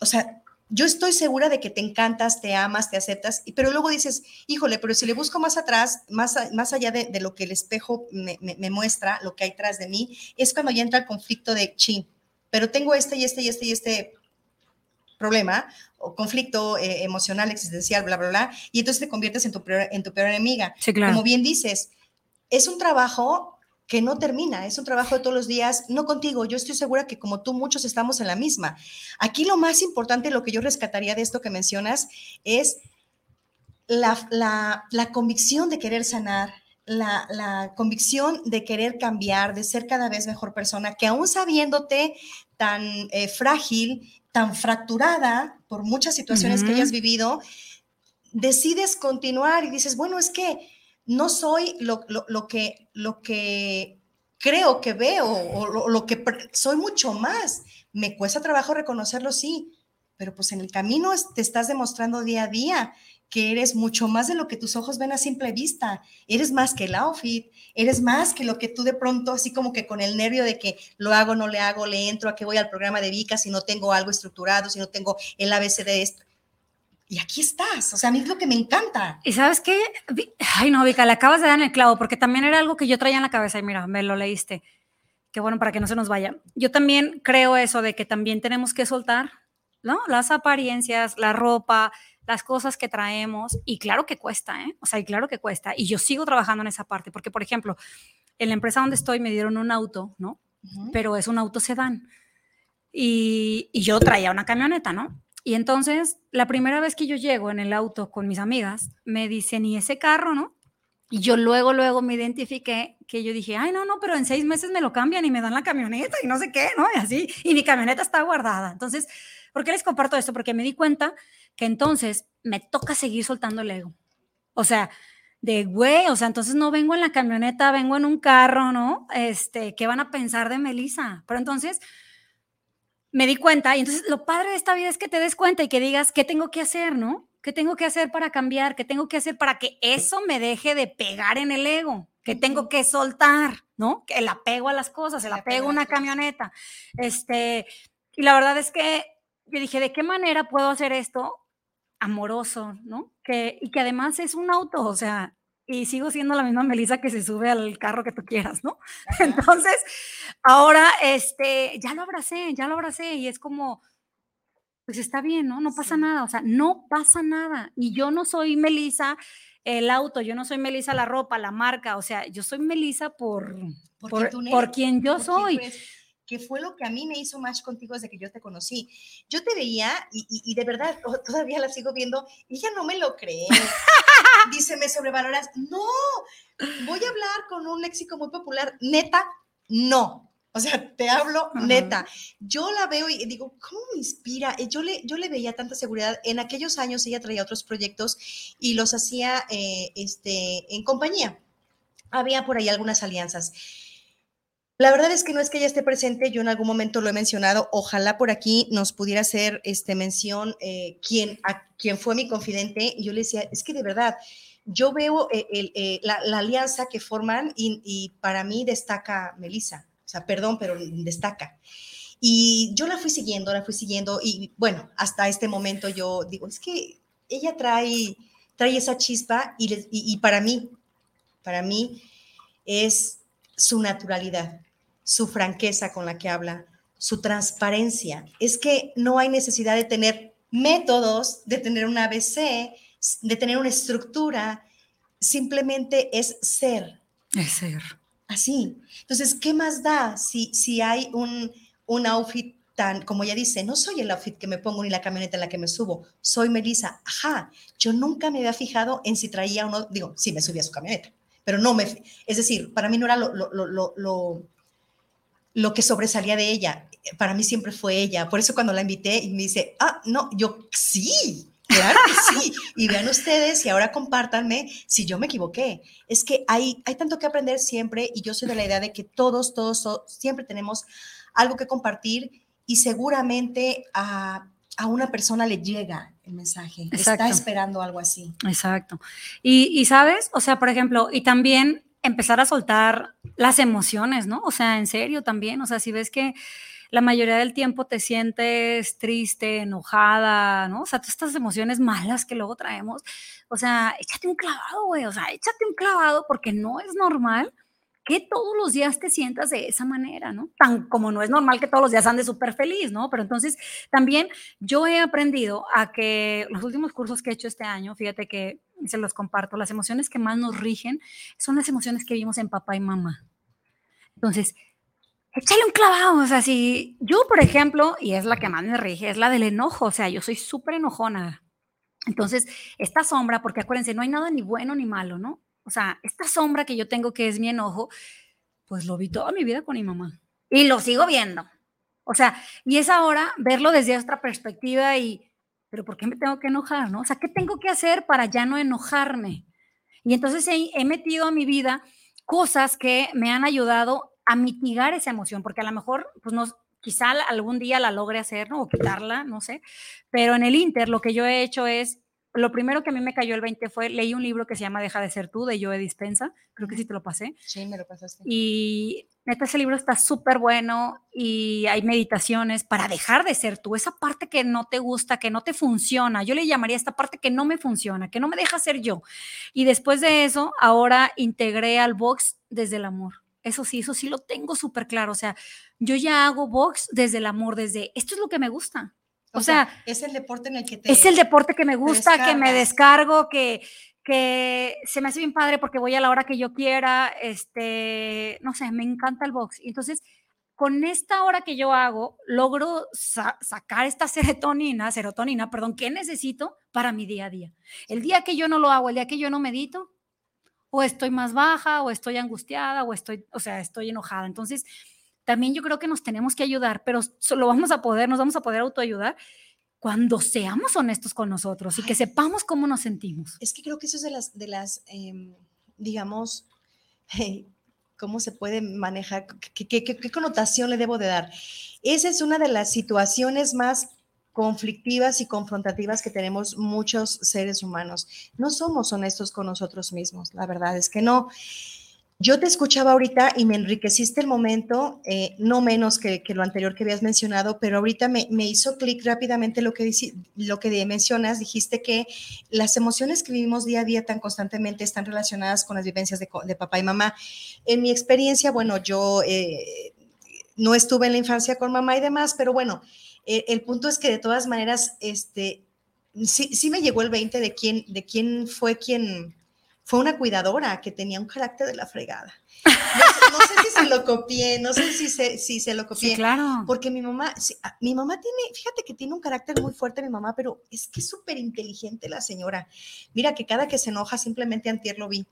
o sea, yo estoy segura de que te encantas, te amas, te aceptas, pero luego dices, híjole, pero si le busco más atrás, más, más allá de, lo que el espejo me, muestra, lo que hay atrás de mí, es cuando ya entra el conflicto de, chin, pero tengo este y este y este y este problema o conflicto eh, emocional, existencial, bla, bla, bla, y entonces te conviertes en tu peor, en tu peor enemiga. Como bien dices, es un trabajo que no termina, es un trabajo de todos los días, no contigo, yo estoy segura que como tú muchos estamos en la misma. Aquí lo más importante, lo que yo rescataría de esto que mencionas, es la, convicción de querer sanar, la, convicción de querer cambiar, de ser cada vez mejor persona, que aún sabiéndote tan eh, frágil, tan fracturada por muchas situaciones que hayas vivido, decides continuar y dices, bueno, es que no soy lo, que, lo que creo que veo o lo, que soy mucho más. Me cuesta trabajo reconocerlo, sí, pero pues en el camino te estás demostrando día a día que eres mucho más de lo que tus ojos ven a simple vista. Eres más que el outfit, eres más que lo que tú de pronto, así como que con el nervio de que lo hago, no le hago, le entro, a que voy al programa de Vika si no tengo algo estructurado, si no tengo el ABC de esto y aquí estás. O sea, a mí es lo que me encanta. Y sabes qué? Ay, no, Vika, le acabas de dar en el clavo, porque también era algo que yo traía en la cabeza y mira, me lo leíste. Qué bueno para que no se nos vaya. Yo también creo eso de que también tenemos que soltar, ¿no? Las apariencias, la ropa, las cosas que traemos. Y claro que cuesta, ¿eh? O sea, y claro que cuesta. Y yo sigo trabajando en esa parte, porque, por ejemplo, en la empresa donde estoy me dieron un auto, ¿no? Pero es un auto sedán. Y, y yo traía una camioneta, ¿no? Y entonces, la primera vez que yo llego en el auto con mis amigas, me dicen, ¿y ese carro, no? Y yo luego, luego me identifiqué que yo dije, ay, no, no, pero en seis meses me lo cambian y me dan la camioneta y no sé qué, ¿no? Y así, y mi camioneta está guardada. Entonces, ¿por qué les comparto esto? Porque me di cuenta que entonces me toca seguir soltando el ego. O sea, de güey, o sea, entonces no vengo en la camioneta, vengo en un carro, ¿no? Este, ¿qué van a pensar de Melissa? Pero entonces me di cuenta, y entonces lo padre de esta vida es que te des cuenta y que digas, ¿qué tengo que hacer, no? ¿Qué tengo que hacer para cambiar? ¿Qué tengo que hacer para que eso me deje de pegar en el ego? ¿Qué tengo que soltar, no? El apego a las cosas, el apego a una camioneta. Este, y la verdad es que yo dije, ¿de qué manera puedo hacer esto amoroso, no? Que, y que además es un auto, o sea, y sigo siendo la misma Melissa que se sube al carro que tú quieras, ¿no? Entonces, ahora, este, ya lo abracé, ya lo abracé y es como, pues está bien, ¿no? No pasa nada, o sea, no pasa nada. Y yo no soy Melissa el auto, yo no soy Melissa la ropa, la marca, o sea, yo soy Melissa por, por, por, quien yo soy que fue lo que a mí me hizo más contigo desde que yo te conocí. Yo te veía y, de verdad todavía la sigo viendo y ella no me lo cree. Dice, me sobrevaloras. No, voy a hablar con un léxico muy popular. Neta, no. O sea, te hablo neta. Yo la veo y digo, ¿cómo me inspira? Eh, yo le, yo le veía tanta seguridad. En aquellos años ella traía otros proyectos y los hacía eh, este, en compañía. Había por ahí algunas alianzas. La verdad es que no es que ella esté presente, yo en algún momento lo he mencionado, ojalá por aquí nos pudiera hacer este, mención eh, quién, a, quién fue mi confidente, y yo le decía, es que de verdad, yo veo eh, eh, la, alianza que forman y, para mí destaca Melissa, o sea, perdón, pero destaca. Y yo la fui siguiendo, la fui siguiendo, y bueno, hasta este momento yo digo, es que ella trae, trae esa chispa y, y para mí, para mí es su naturalidad su franqueza con la que habla, su transparencia. Es que no hay necesidad de tener métodos, de tener un ABC, de tener una estructura. simplemente es ser. Es ser. Así. Entonces, ¿qué más da si, si hay un, un outfit tan, como ella dice, no soy el outfit que me pongo ni la camioneta en la que me subo, soy Melissa. Ajá, yo nunca me había fijado en si traía uno, digo, sí me subía a su camioneta, pero no me, es decir, para mí no era lo, lo, lo, lo, lo que sobresalía de ella, para mí siempre fue ella. Por eso cuando la invité y me dice, ah, no, yo sí, Claro que sí. Y vean ustedes y ahora compártanme si yo me equivoqué. Es que hay, hay tanto que aprender siempre y yo soy de la idea de que todos, todos, todos siempre tenemos algo que compartir y seguramente a, a una persona le llega el mensaje. Está esperando algo así. Exacto. Y, y, sabes, o sea, por ejemplo, y también empezar a soltar las emociones, ¿no? O sea, en serio también, o sea, si ves que la mayoría del tiempo te sientes triste, enojada, ¿no? O sea, todas estas emociones malas que luego traemos, o sea, échate un clavado, güey, o sea, échate un clavado porque no es normal que todos los días te sientas de esa manera, ¿no? Tan como no es normal que todos los días andes súper feliz, ¿no? Pero entonces también yo he aprendido a que los últimos cursos que he hecho este año, fíjate que se los comparto, las emociones que más nos rigen son las emociones que vimos en papá y mamá. Entonces, échale un clavado, o sea, si yo, por ejemplo, y es la que más me rige, es la del enojo, o sea, yo soy súper enojona. Entonces, esta sombra, porque acuérdense, no hay nada ni bueno ni malo, ¿no? O sea, esta sombra que yo tengo que es mi enojo, pues lo vi toda mi vida con mi mamá. Y lo sigo viendo. O sea, y es ahora verlo desde otra perspectiva y, pero ¿por qué me tengo que enojar, no? O sea, ¿qué tengo que hacer para ya no enojarme? Y entonces he, metido a mi vida cosas que me han ayudado a mitigar esa emoción, porque a lo mejor, pues no, quizá algún día la logre hacer, ¿no? O quitarla, no sé. Pero en el Inter lo que yo he hecho es lo primero que a mí me cayó el 20 fue, leí un libro que se llama Deja de ser tú, de Joe Dispensa, creo que sí te lo pasé. Sí, me lo pasaste. Y neta, ese libro está súper bueno y hay meditaciones para dejar de ser tú, esa parte que no te gusta, que no te funciona, yo le llamaría esta parte que no me funciona, que no me deja ser yo. Y después de eso, ahora integré al box desde el amor. Eso sí, eso sí lo tengo súper claro. O sea, yo ya hago box desde el amor, desde esto es lo que me gusta o, sea, es el deporte en el que te. Es el deporte que me gusta, que me descargo, que, que se me hace bien padre porque voy a la hora que yo quiera. Este, no sé, me encanta el box. Y entonces, con esta hora que yo hago, logro sacar esta serotonina, serotonina, perdón, que necesito para mi día a día. El día que yo no lo hago, el día que yo no medito, o estoy más baja, o estoy angustiada, o estoy, o sea, estoy enojada. Entonces, también yo creo que nos tenemos que ayudar, pero solo vamos a poder, nos vamos a poder autoayudar cuando seamos honestos con nosotros y que sepamos cómo nos sentimos. Es que creo que eso es de las, de las em, digamos, cómo se puede manejar, ¿Qué, qué, connotación le debo de dar. Esa es una de las situaciones más conflictivas y confrontativas que tenemos muchos seres humanos. No somos honestos con nosotros mismos, la verdad es que no. Yo te escuchaba ahorita y me enriqueciste el momento, eh, no menos que, lo anterior que habías mencionado, pero ahorita me, hizo clic rápidamente lo que, mencionas. Dijiste que las emociones que vivimos día a día tan constantemente están relacionadas con las vivencias de, papá y mamá. En mi experiencia, bueno, yo eh, no estuve en la infancia con mamá y demás, pero bueno, eh, el punto es que de todas maneras, este, sí, sí me llegó el 20 de quién, de quién fue quien fue una cuidadora que tenía un carácter de la fregada. No, sé, si se lo copié, no sé si se, si se lo copié. Sí, claro. Porque mi mamá, ah, mi mamá tiene, fíjate que tiene un carácter muy fuerte mi mamá, pero es que es súper inteligente la señora. Mira que cada que se enoja, simplemente antier lo vi.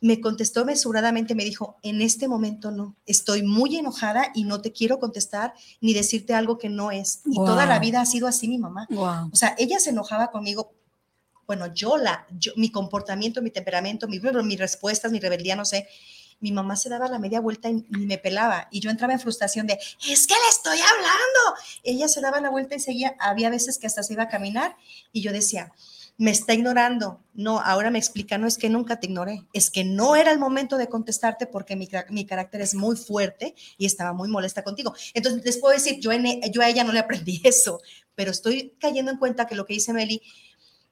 Me contestó mesuradamente, me dijo, en este momento no, estoy muy enojada y no te quiero contestar ni decirte algo que no es. Y toda la vida ha sido así mi mamá. O sea, ella se enojaba conmigo bueno, yo, la, yo, mi comportamiento, mi temperamento, mi, mis respuestas, mi rebeldía, no sé, mi mamá se daba la media vuelta y, me pelaba y yo entraba en frustración de, es que le estoy hablando. Ella se daba la vuelta y seguía, había veces que hasta se iba a caminar y yo decía, me está ignorando. No, ahora me explica, no es que nunca te ignoré, es que no era el momento de contestarte porque mi, mi carácter es muy fuerte y estaba muy molesta contigo. Entonces, les puedo decir, yo, en, yo a ella no le aprendí eso, pero estoy cayendo en cuenta que lo que dice Meli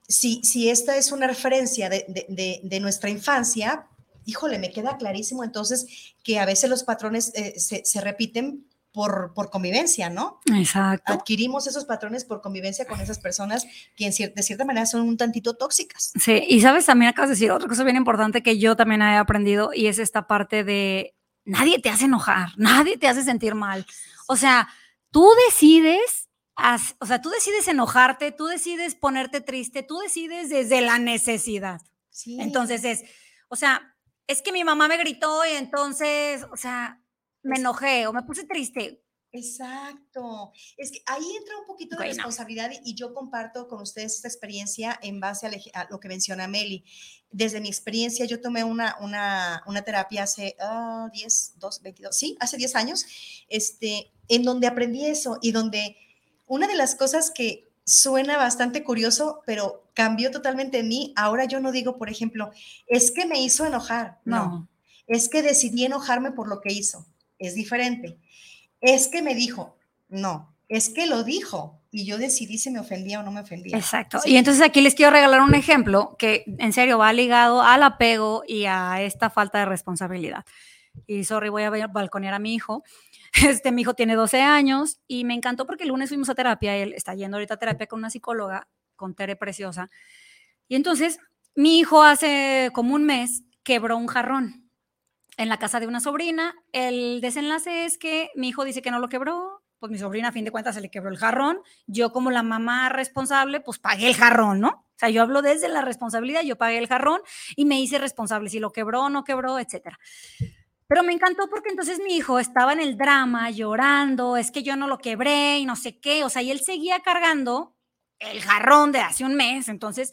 si, si esta es una referencia de, nuestra infancia, híjole, me queda clarísimo entonces que a veces los patrones eh, se, repiten por, por convivencia, ¿no? Exacto. Adquirimos esos patrones por convivencia con esas personas que en cier- de cierta manera son un tantito tóxicas. Sí, y sabes, también acabas de decir otra cosa bien importante que yo también he aprendido y es esta parte de nadie te hace enojar, nadie te hace sentir mal. O sea, tú decides, haz- o sea, tú decides enojarte, tú decides ponerte triste, tú decides desde la necesidad. Sí. Entonces es, o sea, es que mi mamá me gritó y entonces, o sea, me enojé o me puse triste. Exacto. Es que ahí entra un poquito de Bueno. responsabilidad y, y yo comparto con ustedes esta experiencia en base ej- a, lo que menciona Meli. Desde mi experiencia, yo tomé una, una, una terapia hace ah, 10, 2, 22, sí, hace 10 años, este, en donde aprendí eso y donde una de las cosas que suena bastante curioso, pero cambió totalmente en mí, ahora yo no digo, por ejemplo, es que me hizo enojar. no No, es que decidí enojarme por lo que hizo. Es diferente. Es que me dijo, no, es que lo dijo y yo decidí si me ofendía o no me ofendía. exacto. Sí. Y entonces aquí les quiero regalar un ejemplo que en serio va ligado al apego y a esta falta de responsabilidad. Y sorry, voy a ba- balconear a mi hijo. Este, mi hijo tiene 12 años y me encantó porque el lunes fuimos a terapia. Él está yendo ahorita a terapia con una psicóloga, con Tere Preciosa. Y entonces, mi hijo hace como un mes quebró un jarrón en la casa de una sobrina. El desenlace es que mi hijo dice que no lo quebró, pues mi sobrina a fin de cuentas se le quebró el jarrón. Yo como la mamá responsable, pues pagué el jarrón, ¿no? O sea, yo hablo desde la responsabilidad, yo pagué el jarrón y me hice responsable si lo quebró no quebró, etcétera. Pero me encantó porque entonces mi hijo estaba en el drama, llorando, es que yo no lo quebré y no sé qué, o sea, y él seguía cargando el jarrón de hace un mes, entonces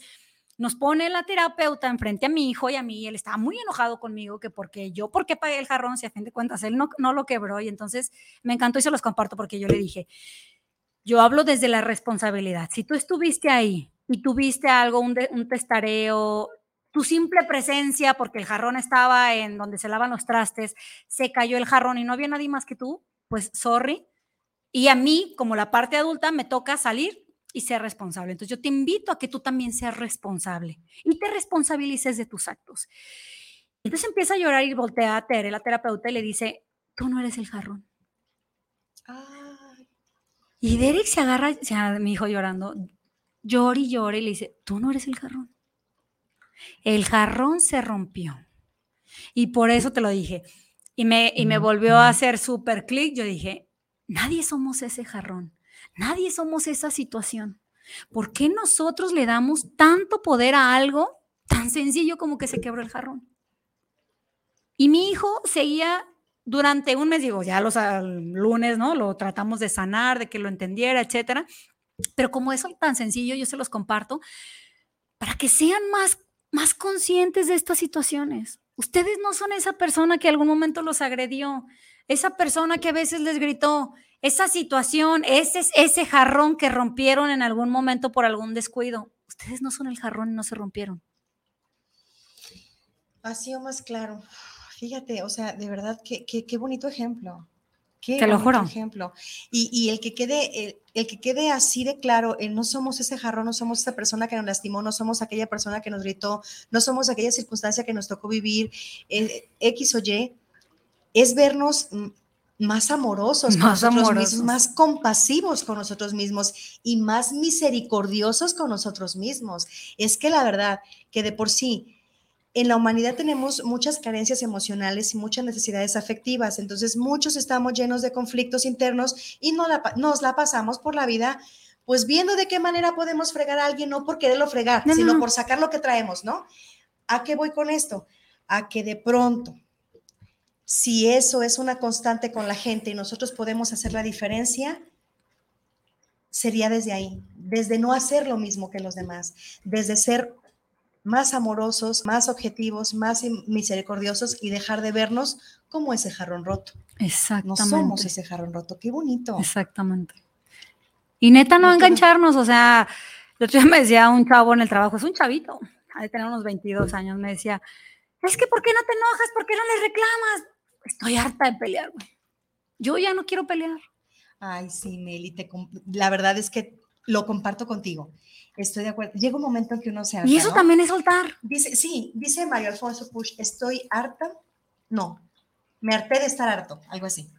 nos pone la terapeuta enfrente a mi hijo y a mí, él estaba muy enojado conmigo, que porque yo, ¿por qué pagué el jarrón si a fin de cuentas él no, no lo quebró? Y entonces me encantó y se los comparto porque yo le dije, yo hablo desde la responsabilidad. Si tú estuviste ahí y tuviste algo, un, de- un testareo, tu simple presencia, porque el jarrón estaba en donde se lavan los trastes, se cayó el jarrón y no había nadie más que tú, pues sorry. Y a mí, como la parte adulta, me toca salir y ser responsable. Entonces yo te invito a que tú también seas responsable y te responsabilices de tus actos. Entonces empieza a llorar y voltea a Tere, la terapeuta, y le dice, tú no eres el jarrón. Ay, Y Derek se agarra, mi hijo llorando, llora y llora y le dice, tú no eres el jarrón. El jarrón se rompió. Y por eso te lo dije. Y me, y me volvió a hacer súper clic. Yo dije, nadie somos ese jarrón. Nadie somos esa situación. ¿Por qué nosotros le damos tanto poder a algo tan sencillo como que se quebró el jarrón? Y mi hijo seguía durante un mes, digo, ya los al lunes, ¿no? Lo tratamos de sanar, de que lo entendiera, etcétera. Pero como eso tan sencillo, yo se los comparto para que sean más, más conscientes de estas situaciones. Ustedes no son esa persona que algún momento los agredió, esa persona que a veces les gritó, esa situación, ese, ese jarrón que rompieron en algún momento por algún descuido. Ustedes no son el jarrón y no se rompieron. ha sido más claro. Fíjate, o sea, de verdad, qué, qué, qué bonito ejemplo. Qué Te lo juro. ejemplo. Y, y el que quede, el, el que quede así de claro, el no somos ese jarrón, no somos esa persona que nos lastimó, no somos aquella persona que nos gritó, no somos aquella circunstancia que nos tocó vivir, eh, X o Y, es vernos más amorosos con Más nosotros amorosos. mismos, más compasivos con nosotros mismos y más misericordiosos con nosotros mismos. Es que la verdad que de por sí en la humanidad tenemos muchas carencias emocionales y muchas necesidades afectivas, entonces muchos estamos llenos de conflictos internos y no la nos la pasamos por la vida pues viendo de qué manera podemos fregar a alguien, no por quererlo fregar, No, no, sino no. por sacar lo que traemos, ¿no? ¿A qué voy con esto? A que de pronto, si eso es una constante con la gente y nosotros podemos hacer la diferencia, sería desde ahí, desde no hacer lo mismo que los demás, desde ser más amorosos, más objetivos, más misericordiosos y dejar de vernos como ese jarrón roto. No Exactamente. somos ese jarrón roto. Qué bonito. Exactamente. Y neta, no No engancharnos, o sea, el otro día me decía un chavo en el trabajo, es un chavito, ha de tener unos 22 años, me decía, es que ¿por qué no te enojas? ¿Por qué no les reclamas? Estoy harta de pelear, güey. Yo ya no quiero pelear. Ay, sí, Meli, te la verdad es que lo comparto contigo. Estoy de acuerdo. Llega un momento en que uno se harta, Y eso ¿no? también es soltar. Dice, sí, dice Mario Alfonso Push, estoy harta. No, me harté de estar harto, algo así.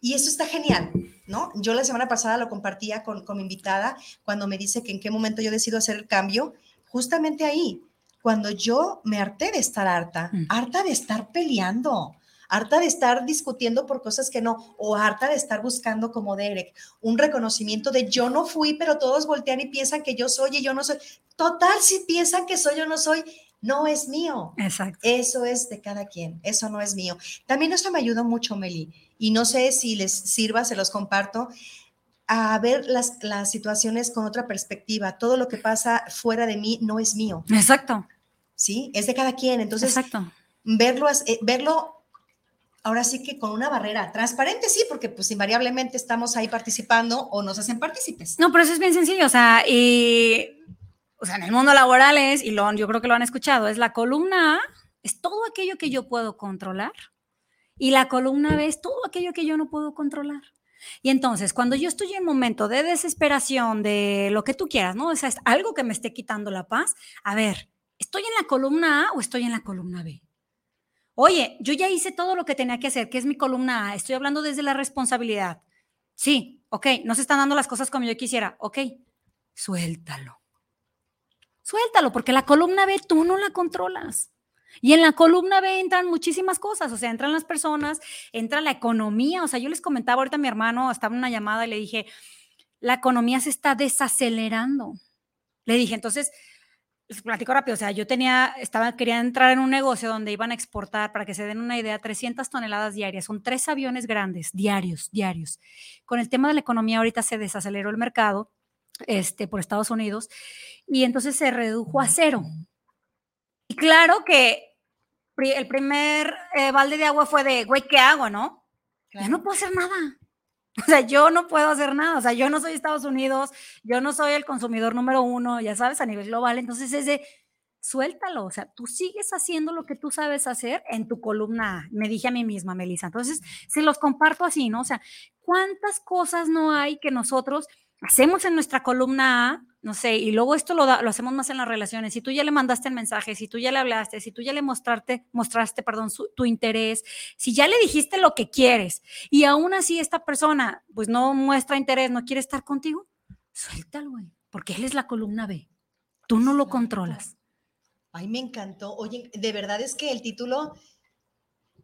Y eso está genial, ¿no? Yo la semana pasada lo compartía con, con mi invitada cuando me dice que en qué momento yo decido hacer el cambio, justamente ahí, cuando yo me harté de estar harta, Mm. harta de estar peleando, harta de estar discutiendo por cosas que no, o harta de estar buscando como Derek, un reconocimiento de yo no fui, pero todos voltean y piensan que yo soy y yo no soy. Total, si piensan que soy yo no soy, no es mío. Exacto. Eso es de cada quien, eso no es mío. También eso me ayudó mucho, Meli, y no sé si les sirva, se los comparto, a ver las, las situaciones con otra perspectiva. Todo lo que pasa fuera de mí no es mío, Exacto. ¿sí? Es de cada quien. Entonces, Exacto. verlo, eh, verlo ahora sí que con una barrera transparente, sí, porque pues invariablemente estamos ahí participando o nos hacen partícipes. No, pero eso es bien sencillo, o sea, o sea, en el mundo laboral es, y lo, yo creo que lo han escuchado, es la columna A, es todo aquello que yo puedo controlar, y la columna B es todo aquello que yo no puedo controlar. Y entonces, cuando yo estoy en un momento de desesperación, de lo que tú quieras, ¿no? O sea, es algo que me esté quitando la paz, a ver, ¿estoy en la columna A o estoy en la columna B? Oye, yo ya hice todo lo que tenía que hacer, que es mi columna A, estoy hablando desde la responsabilidad. Sí, ok, no se están dando las cosas como yo quisiera, ok, suéltalo. Suéltalo, porque la columna B tú no la controlas. Y en la columna B entran muchísimas cosas, o sea, entran las personas, entra la economía, o sea, yo les comentaba ahorita a mi hermano, estaba en una llamada y le dije, la economía se está desacelerando. Le dije, entonces, les platico rápido, o sea, yo tenía, estaba, quería entrar en un negocio donde iban a exportar, para que se den una idea, 300 toneladas diarias, son tres aviones grandes, diarios, diarios. Con el tema de la economía ahorita se desaceleró el mercado, este, por Estados Unidos, y entonces se redujo a cero. Y claro que el primer eh, balde de agua fue de, güey, ¿qué hago, no? Ya no puedo hacer nada. O sea, yo no puedo hacer nada. O sea, yo no soy Estados Unidos, yo no soy el consumidor número uno, ya sabes, a nivel global. Entonces es de, suéltalo. O sea, tú sigues haciendo lo que tú sabes hacer en tu columna. Me dije a mí misma, Melissa. Entonces, se los comparto así, ¿no? O sea, ¿cuántas cosas no hay que nosotros hacemos en nuestra columna A? No sé, y luego esto lo, da- lo hacemos más en las relaciones. Si tú ya le mandaste el mensaje, si tú ya le hablaste, si tú ya le mostraste, mostraste, perdón, su- tu interés, si ya le dijiste lo que quieres y aún así esta persona pues no muestra interés, no quiere estar contigo, suéltalo, güey, porque él es la columna B. Tú no lo controlas. Ay, me encantó. Oye, de verdad es que el título,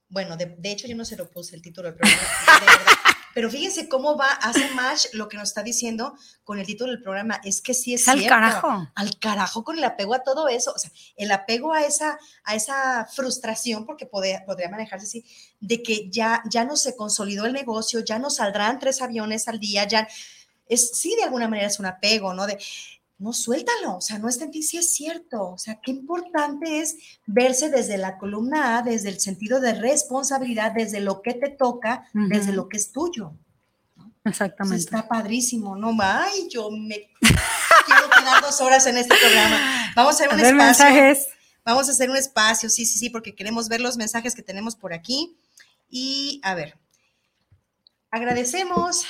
bueno, de, de hecho yo no se lo puse el título del programa, de verdad. Pero fíjense cómo va, hace match lo que nos está diciendo con el título del programa. Es que sí es Es al cierto. carajo. Al carajo con el apego a todo eso. O sea, el apego a esa, a esa frustración, porque podría, podría manejarse así, de que ya, ya no se consolidó el negocio, ya no saldrán tres aviones al día, ya es, sí, de alguna manera es un apego, ¿no? De, no, suéltalo, o sea, no está en ti, sí es cierto, o sea, qué importante es verse desde la columna A, desde el sentido de responsabilidad, desde lo que te toca, desde lo que es tuyo. Exactamente. está padrísimo, no, ay, yo me quiero quedar dos horas en este programa. Vamos a hacer A un ver, espacio. mensajes. Vamos a hacer un espacio, sí, sí, sí, porque queremos ver los mensajes que tenemos por aquí. Y a ver, agradecemos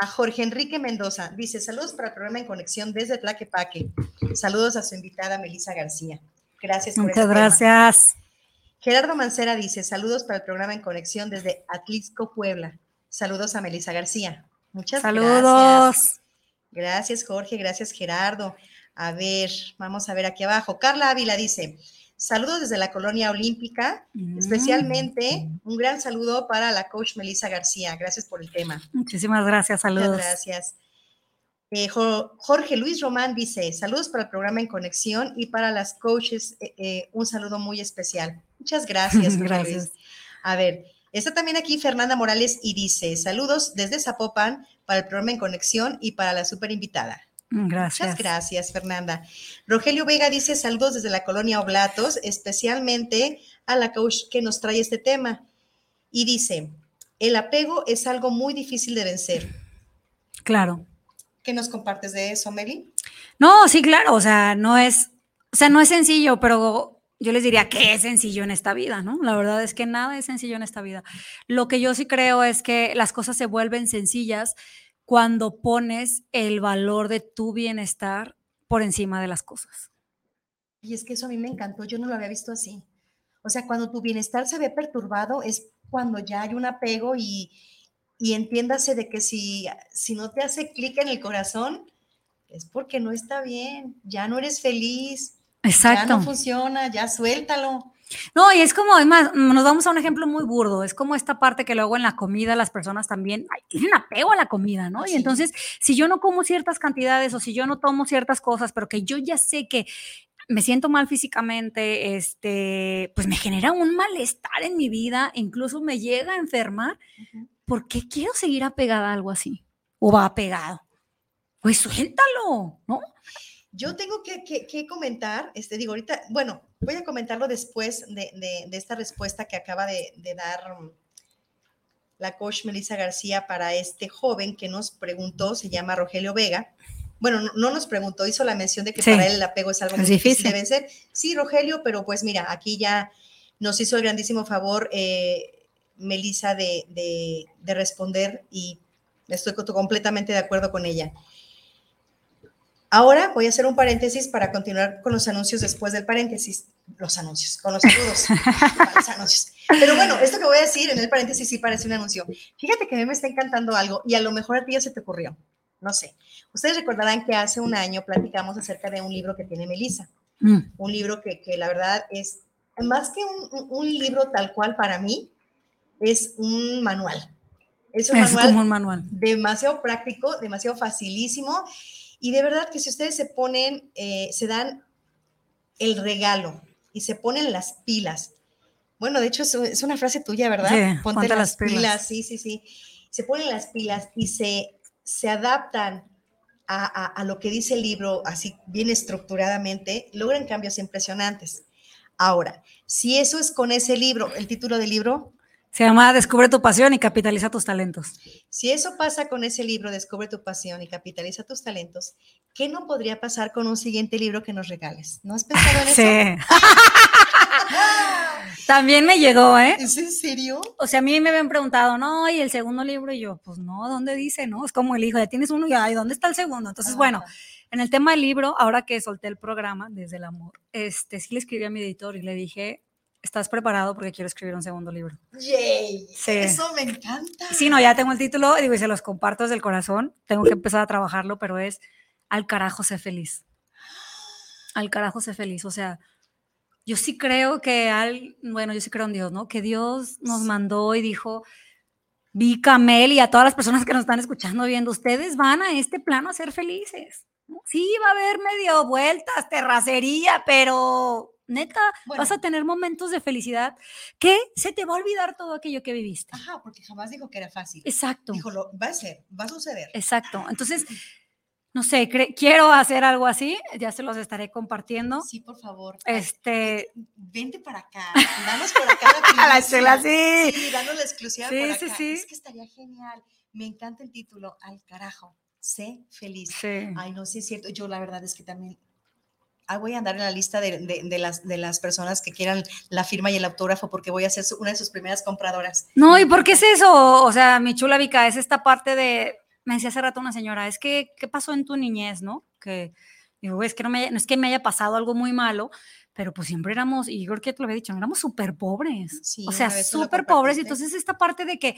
a Jorge Enrique Mendoza. Dice, saludos para el programa En Conexión desde Tlaquepaque. Saludos a su invitada Melissa García. Gracias por Muchas ese tema. gracias. Gerardo Mancera dice, saludos para el programa En Conexión desde Atlisco, Puebla. Saludos a Melissa García. Muchas gracias. Saludos. Gracias, Jorge. Gracias, Gerardo. A ver, vamos a ver aquí abajo. Carla Ávila dice, saludos desde la colonia olímpica, Mm. especialmente un gran saludo para la coach Melissa García. Gracias por el tema. Muchísimas gracias. Muchas Saludos. gracias. Eh, Jo- Jorge Luis Román dice, saludos para el programa En Conexión y para las coaches, eh, eh, un saludo muy especial. Muchas gracias, Jorge Gracias. Luis. A ver, está también aquí Fernanda Morales y dice, saludos desde Zapopan para el programa En Conexión y para la super invitada. Gracias. Muchas gracias, Fernanda. Rogelio Vega dice saludos desde la colonia Oblatos, especialmente a la coach que nos trae este tema. Y dice, el apego es algo muy difícil de vencer. Claro. ¿Qué nos compartes de eso, Meli? No, sí, claro, o sea, no es, o sea, no es sencillo, pero yo les diría que es sencillo en esta vida, ¿no? La verdad es que nada es sencillo en esta vida. Lo que yo sí creo es que las cosas se vuelven sencillas cuando pones el valor de tu bienestar por encima de las cosas. Y es que eso a mí me encantó, yo no lo había visto así. O sea, cuando tu bienestar se ve perturbado es cuando ya hay un apego y, y entiéndase de que si, si no te hace clic en el corazón, es porque no está bien, ya no eres feliz, Exacto. ya no funciona, ya suéltalo. No, y es como, además, nos vamos a un ejemplo muy burdo, es como esta parte que luego en la comida las personas también ay, tienen apego a la comida, ¿no? Y entonces, si yo no como ciertas cantidades o si yo no tomo ciertas cosas, pero que yo ya sé que me siento mal físicamente, este, pues me genera un malestar en mi vida, incluso me llega a enfermar, ¿por qué quiero seguir apegada a algo así? ¿O va apegado? Pues suéltalo, ¿no? Yo tengo que, que- que comentar, este, digo, ahorita, bueno, voy a comentarlo después de, de- de esta respuesta que acaba de, de dar mm, la coach Melissa García para este joven que nos preguntó, se llama Rogelio Vega. Bueno, no, no nos preguntó, hizo la mención de que Sí. para él el apego es algo Es muy difícil de vencer. Sí, Rogelio, pero pues mira, aquí ya nos hizo el grandísimo favor eh, Melissa de, de- de responder y estoy co- completamente de acuerdo con ella. Ahora voy a hacer un paréntesis para continuar con los anuncios después del paréntesis. Los anuncios, con los saludos. los anuncios. Pero bueno, esto que voy a decir en el paréntesis sí parece un anuncio. Fíjate que a mí me está encantando algo y a lo mejor a ti ya se te ocurrió. No sé. Ustedes recordarán que hace un año platicamos acerca de un libro que tiene Melissa. Mm, Un libro que, que la verdad es más que un, libro tal cual para mí, es un manual. Es un Es manual como un manual. demasiado práctico, demasiado facilísimo. Y de verdad que si ustedes se ponen, eh, se dan el regalo y se ponen las pilas. Bueno, de hecho es, una frase tuya, ¿verdad? Sí, ponte las pilas. sí, sí, sí. Se ponen las pilas y se, se adaptan a, a- a lo que dice el libro, así bien estructuradamente, logran cambios impresionantes. Ahora, si eso es con ese libro, el título del libro, Se llama Descubre tu pasión y capitaliza tus talentos. si eso pasa con ese libro, Descubre tu pasión y capitaliza tus talentos, ¿qué no podría pasar con un siguiente libro que nos regales? ¿No has pensado en eso? Sí. También me llegó, ¿eh? ¿Es en serio? O sea, a mí me habían preguntado, no, y el segundo libro, y yo, pues no, ¿dónde dice? No, es como el hijo, ya tienes uno y ay, ¿dónde está el segundo? Entonces, bueno, en el tema del libro, ahora que solté el programa desde el amor, este, sí le escribí a mi editor y le dije, ¿estás preparado? Porque quiero escribir un segundo libro. ¡Yay! Sí. Eso me encanta. Sí, no, ya tengo el título, digo, y se los comparto desde el corazón, tengo que empezar a trabajarlo, pero es, al carajo sé feliz. Al carajo sé feliz, o sea, yo sí creo que al, bueno, yo sí creo en Dios, ¿no? Que Dios nos mandó y dijo, vi Camel y a todas las personas que nos están escuchando viendo, ustedes van a este plano a ser felices. Sí, va a haber medio vueltas, terracería, pero neta, Bueno. vas a tener momentos de felicidad que se te va a olvidar todo aquello que viviste. Ajá, porque jamás dijo que era fácil. Exacto. Dijo, lo, va a ser, va a suceder. Exacto. Entonces, no sé, quiero hacer algo así, ya se los estaré compartiendo. Sí, por favor. Este, Vente para acá. Danos por acá la a la sí. Sí, danos la exclusiva Sí, por sí, sí. Es que estaría genial. Me encanta el título, al carajo. Sé feliz. Sí. Ay, no, sí es cierto. Yo la verdad es que también ah, voy a andar en la lista de, de- de las, de las personas que quieran la firma y el autógrafo porque voy a ser una de sus primeras compradoras. No, ¿y por qué es eso? O sea, mi chula Vika, es esta parte de, me decía hace rato una señora, es que, ¿qué pasó en tu niñez, no? Que, digo, "Güey, es que no, me, no es que me haya pasado algo muy malo, pero pues siempre éramos, y yo creo que te lo había dicho, éramos súper pobres. Sí, o sea, súper pobres. Y entonces esta parte de que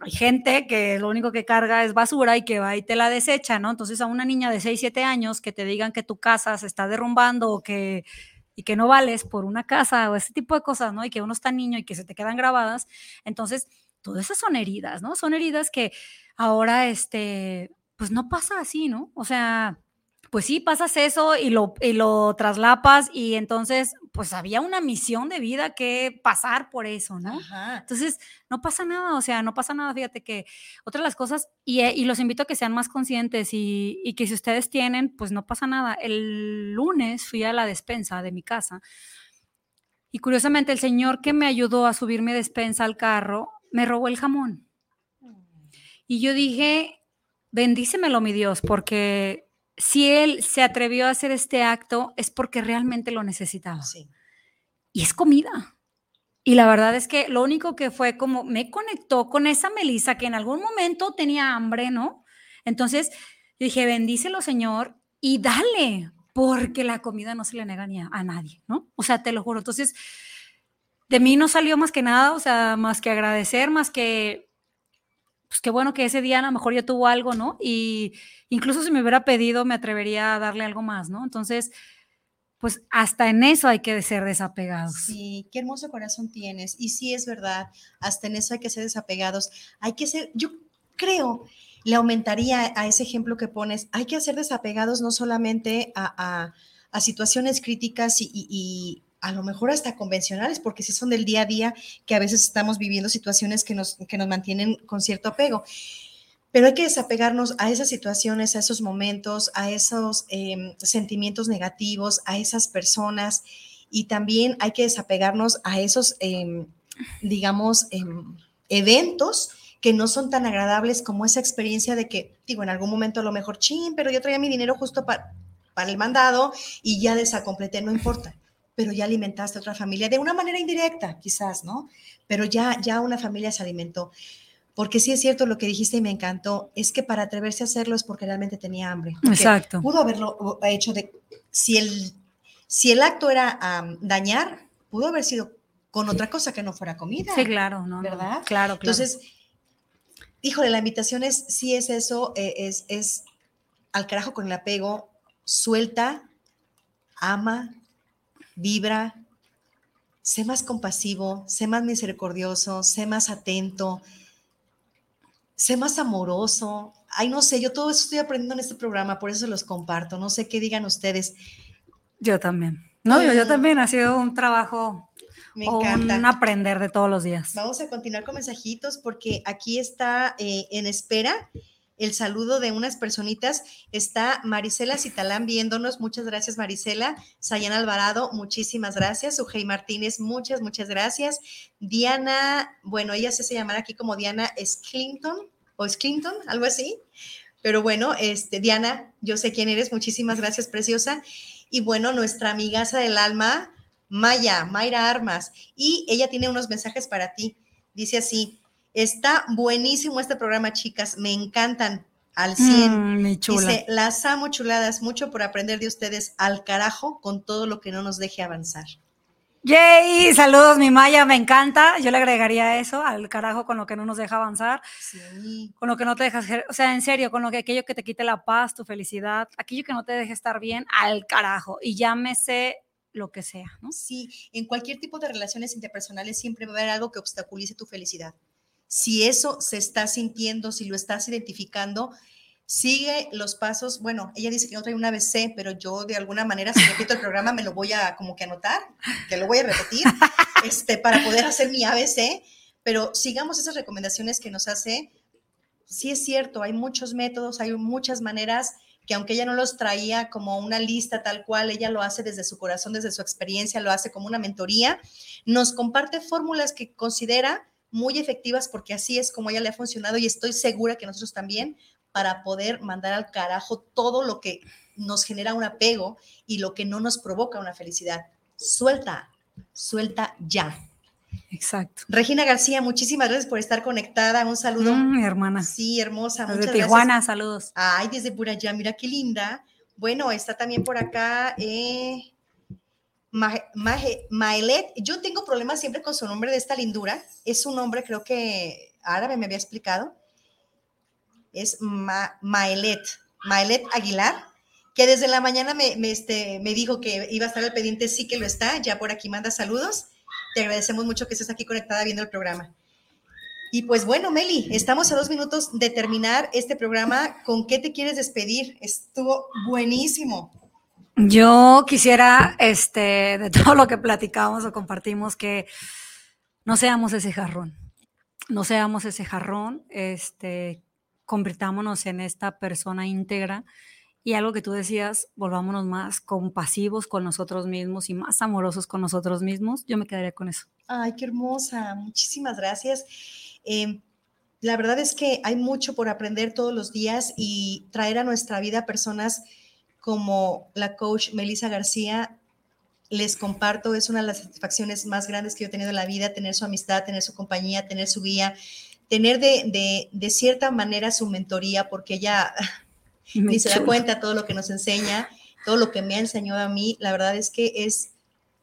hay gente que lo único que carga es basura y que va y te la desecha, ¿no? Entonces a una niña de 6, 7 años que te digan que tu casa se está derrumbando o que y que no vales por una casa o ese tipo de cosas, ¿no? Y que uno está niño y que se te quedan grabadas. Entonces, todas esas son heridas, ¿no? Son heridas que ahora, este, pues no pasa así, ¿no? O sea, pues sí, pasas eso y lo, y lo traslapas y entonces, pues había una misión de vida que pasar por eso, ¿no? Ajá. Entonces, no pasa nada, o sea, no pasa nada. Fíjate que otra de las cosas, y, eh, y los invito a que sean más conscientes y, y que si ustedes tienen, pues no pasa nada. El lunes fui a la despensa de mi casa y curiosamente el señor que me ayudó a subir mi despensa al carro me robó el jamón. Y yo dije, bendícemelo, mi Dios, porque si él se atrevió a hacer este acto es porque realmente lo necesitaba Sí. y es comida. Y la verdad es que lo único que fue como me conectó con esa Melissa que en algún momento tenía hambre, ¿no? Entonces dije, bendícelo, Señor, y dale, porque la comida no se le nega ni a, a nadie, ¿no? O sea, te lo juro. Entonces, de mí no salió más que nada, o sea, más que agradecer, más que pues qué bueno que ese día a lo mejor ya tuvo algo, ¿no? Y incluso si me hubiera pedido, me atrevería a darle algo más, ¿no? Entonces, pues hasta en eso hay que ser desapegados. Sí, qué hermoso corazón tienes. Y sí es verdad, hasta en eso hay que ser desapegados. Hay que ser, yo creo, le aumentaría a ese ejemplo que pones, hay que ser desapegados no solamente a, situaciones críticas y, a lo mejor hasta convencionales, porque si son del día a día, que a veces estamos viviendo situaciones que nos, que nos mantienen con cierto apego. Pero hay que desapegarnos a esas situaciones, a esos momentos, a esos em, sentimientos negativos, a esas personas y también hay que desapegarnos a esos, em, digamos, em, eventos que no son tan agradables como esa experiencia de que, digo, en algún momento a lo mejor, chin, pero yo traía mi dinero justo para, para el mandado y ya desacompleté, no importa pero ya alimentaste a otra familia de una manera indirecta, quizás, ¿no? Pero ya, ya una familia se alimentó. Porque sí es cierto lo que dijiste y me encantó, es que para atreverse a hacerlo es porque realmente tenía hambre. Exacto. Pudo haberlo hecho de, si el, si el acto era dañar, pudo haber sido con otra cosa que no fuera comida. Sí, claro, ¿no? ¿Verdad? claro, claro. Entonces, híjole, la invitación es, sí es eso, eh, es, es al carajo con el apego, suelta, ama, vibra, sé más compasivo, sé más misericordioso, sé más atento, sé más amoroso. Ay, no sé, yo todo eso estoy aprendiendo en este programa, por eso los comparto. No sé qué digan ustedes. Yo también. No, yo, también. Ha sido un trabajo me encanta. Un aprender de todos los días. Vamos a continuar con mensajitos porque aquí está eh, en espera el saludo de unas personitas. Está Marisela Citalán viéndonos. Muchas gracias, Marisela. Sayana Alvarado, muchísimas gracias. Ujei Martínez, muchas, muchas gracias. Diana, bueno, ella se hace llamar aquí como Diana Sklinton o Sklinton, algo así. Pero bueno, este, Diana, yo sé quién eres. Muchísimas gracias, preciosa. Y bueno, nuestra amigaza del alma, Maya, Mayra Armas. Y ella tiene unos mensajes para ti. Dice así, Está buenísimo este programa, chicas. Me encantan al 100. Mm, Dice, las amo chuladas, mucho por aprender de ustedes al carajo con todo lo que no nos deje avanzar. Yay, saludos mi Maya, me encanta. Yo le agregaría eso al carajo con lo que no nos deja avanzar, sí. con lo que no te dejas, o sea, en serio, con lo que aquello que te quite la paz, tu felicidad, aquello que no te deje estar bien, al carajo. Y llámese lo que sea, ¿no? Sí, en cualquier tipo de relaciones interpersonales siempre va a haber algo que obstaculice tu felicidad si eso se está sintiendo, si lo estás identificando, sigue los pasos. Bueno, ella dice que no trae un ABC, pero yo de alguna manera, si repito el programa, me lo voy a como que anotar, que lo voy a repetir, este, para poder hacer mi ABC. Pero sigamos esas recomendaciones que nos hace. Sí es cierto, hay muchos métodos, hay muchas maneras que aunque ella no los traía como una lista tal cual, ella lo hace desde su corazón, desde su experiencia, lo hace como una mentoría, nos comparte fórmulas que considera muy efectivas porque así es como ella le ha funcionado y estoy segura que nosotros también para poder mandar al carajo todo lo que nos genera un apego y lo que no nos provoca una felicidad. Suelta, suelta ya. Exacto. Regina García, muchísimas gracias por estar conectada. Un saludo. Mm, mi hermana. Sí, hermosa. Desde Tijuana, saludos. Ay, desde por allá, mira qué linda. Bueno, está también por acá eh, Maelet, yo tengo problemas siempre con su nombre de esta lindura. Es un nombre, creo que árabe me había explicado. Es Maelet, Maelet Aguilar, que desde la mañana me, este, me dijo que iba a estar al pendiente, sí que lo está. Ya por aquí manda saludos. Te agradecemos mucho que estés aquí conectada viendo el programa. Y pues bueno, Meli, estamos a dos minutos de terminar este programa. ¿Con qué te quieres despedir? Estuvo buenísimo. Yo quisiera, este, de todo lo que platicamos o compartimos, que no seamos ese jarrón, no seamos ese jarrón, este, convirtámonos en esta persona íntegra y algo que tú decías, volvámonos más compasivos con nosotros mismos y más amorosos con nosotros mismos. Yo me quedaría con eso. Ay, qué hermosa. Muchísimas gracias. Em, la verdad es que hay mucho por aprender todos los días y traer a nuestra vida personas como la coach Melissa García, les comparto, es una de las satisfacciones más grandes que yo he tenido en la vida, tener su amistad, tener su compañía, tener su guía, tener de, de, cierta manera su mentoría, porque ella ni se da cuenta todo lo que nos enseña, todo lo que me ha enseñado a mí, la verdad es que es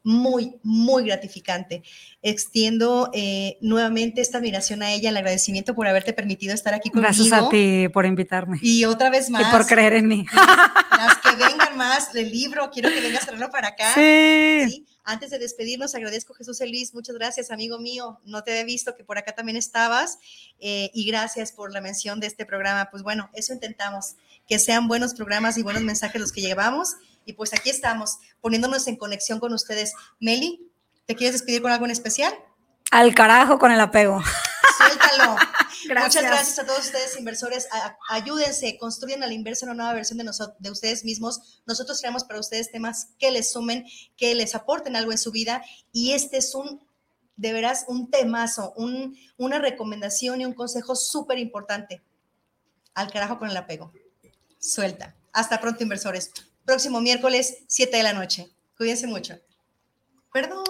muy, muy gratificante. Extiendo eh, nuevamente esta admiración a ella, el agradecimiento por haberte permitido estar aquí conmigo. Gracias a ti por invitarme. Y otra vez más. Y por creer en mí. Las que vengan más del libro, quiero que vengas a traerlo para acá. Sí. Antes de despedirnos, agradezco Jesús Elvis, muchas gracias, amigo mío. No te había visto que por acá también estabas eh, y gracias por la mención de este programa. Pues bueno, eso intentamos, que sean buenos programas y buenos mensajes los que llevamos. Y pues aquí estamos, poniéndonos en conexión con ustedes. Meli, ¿te quieres despedir con algo en especial? Al carajo con el apego. Suéltalo. Muchas gracias a todos ustedes, inversores. ayúdense, construyan a la inversa una nueva versión de, nosotros, de ustedes mismos. Nosotros traemos para ustedes temas que les sumen, que les aporten algo en su vida. Y este es un, de veras, un temazo, un, una recomendación y un consejo súper importante. Al carajo con el apego. Suelta. Hasta pronto, inversores. Próximo miércoles, 7 de la noche. Cuídense mucho. Perdón.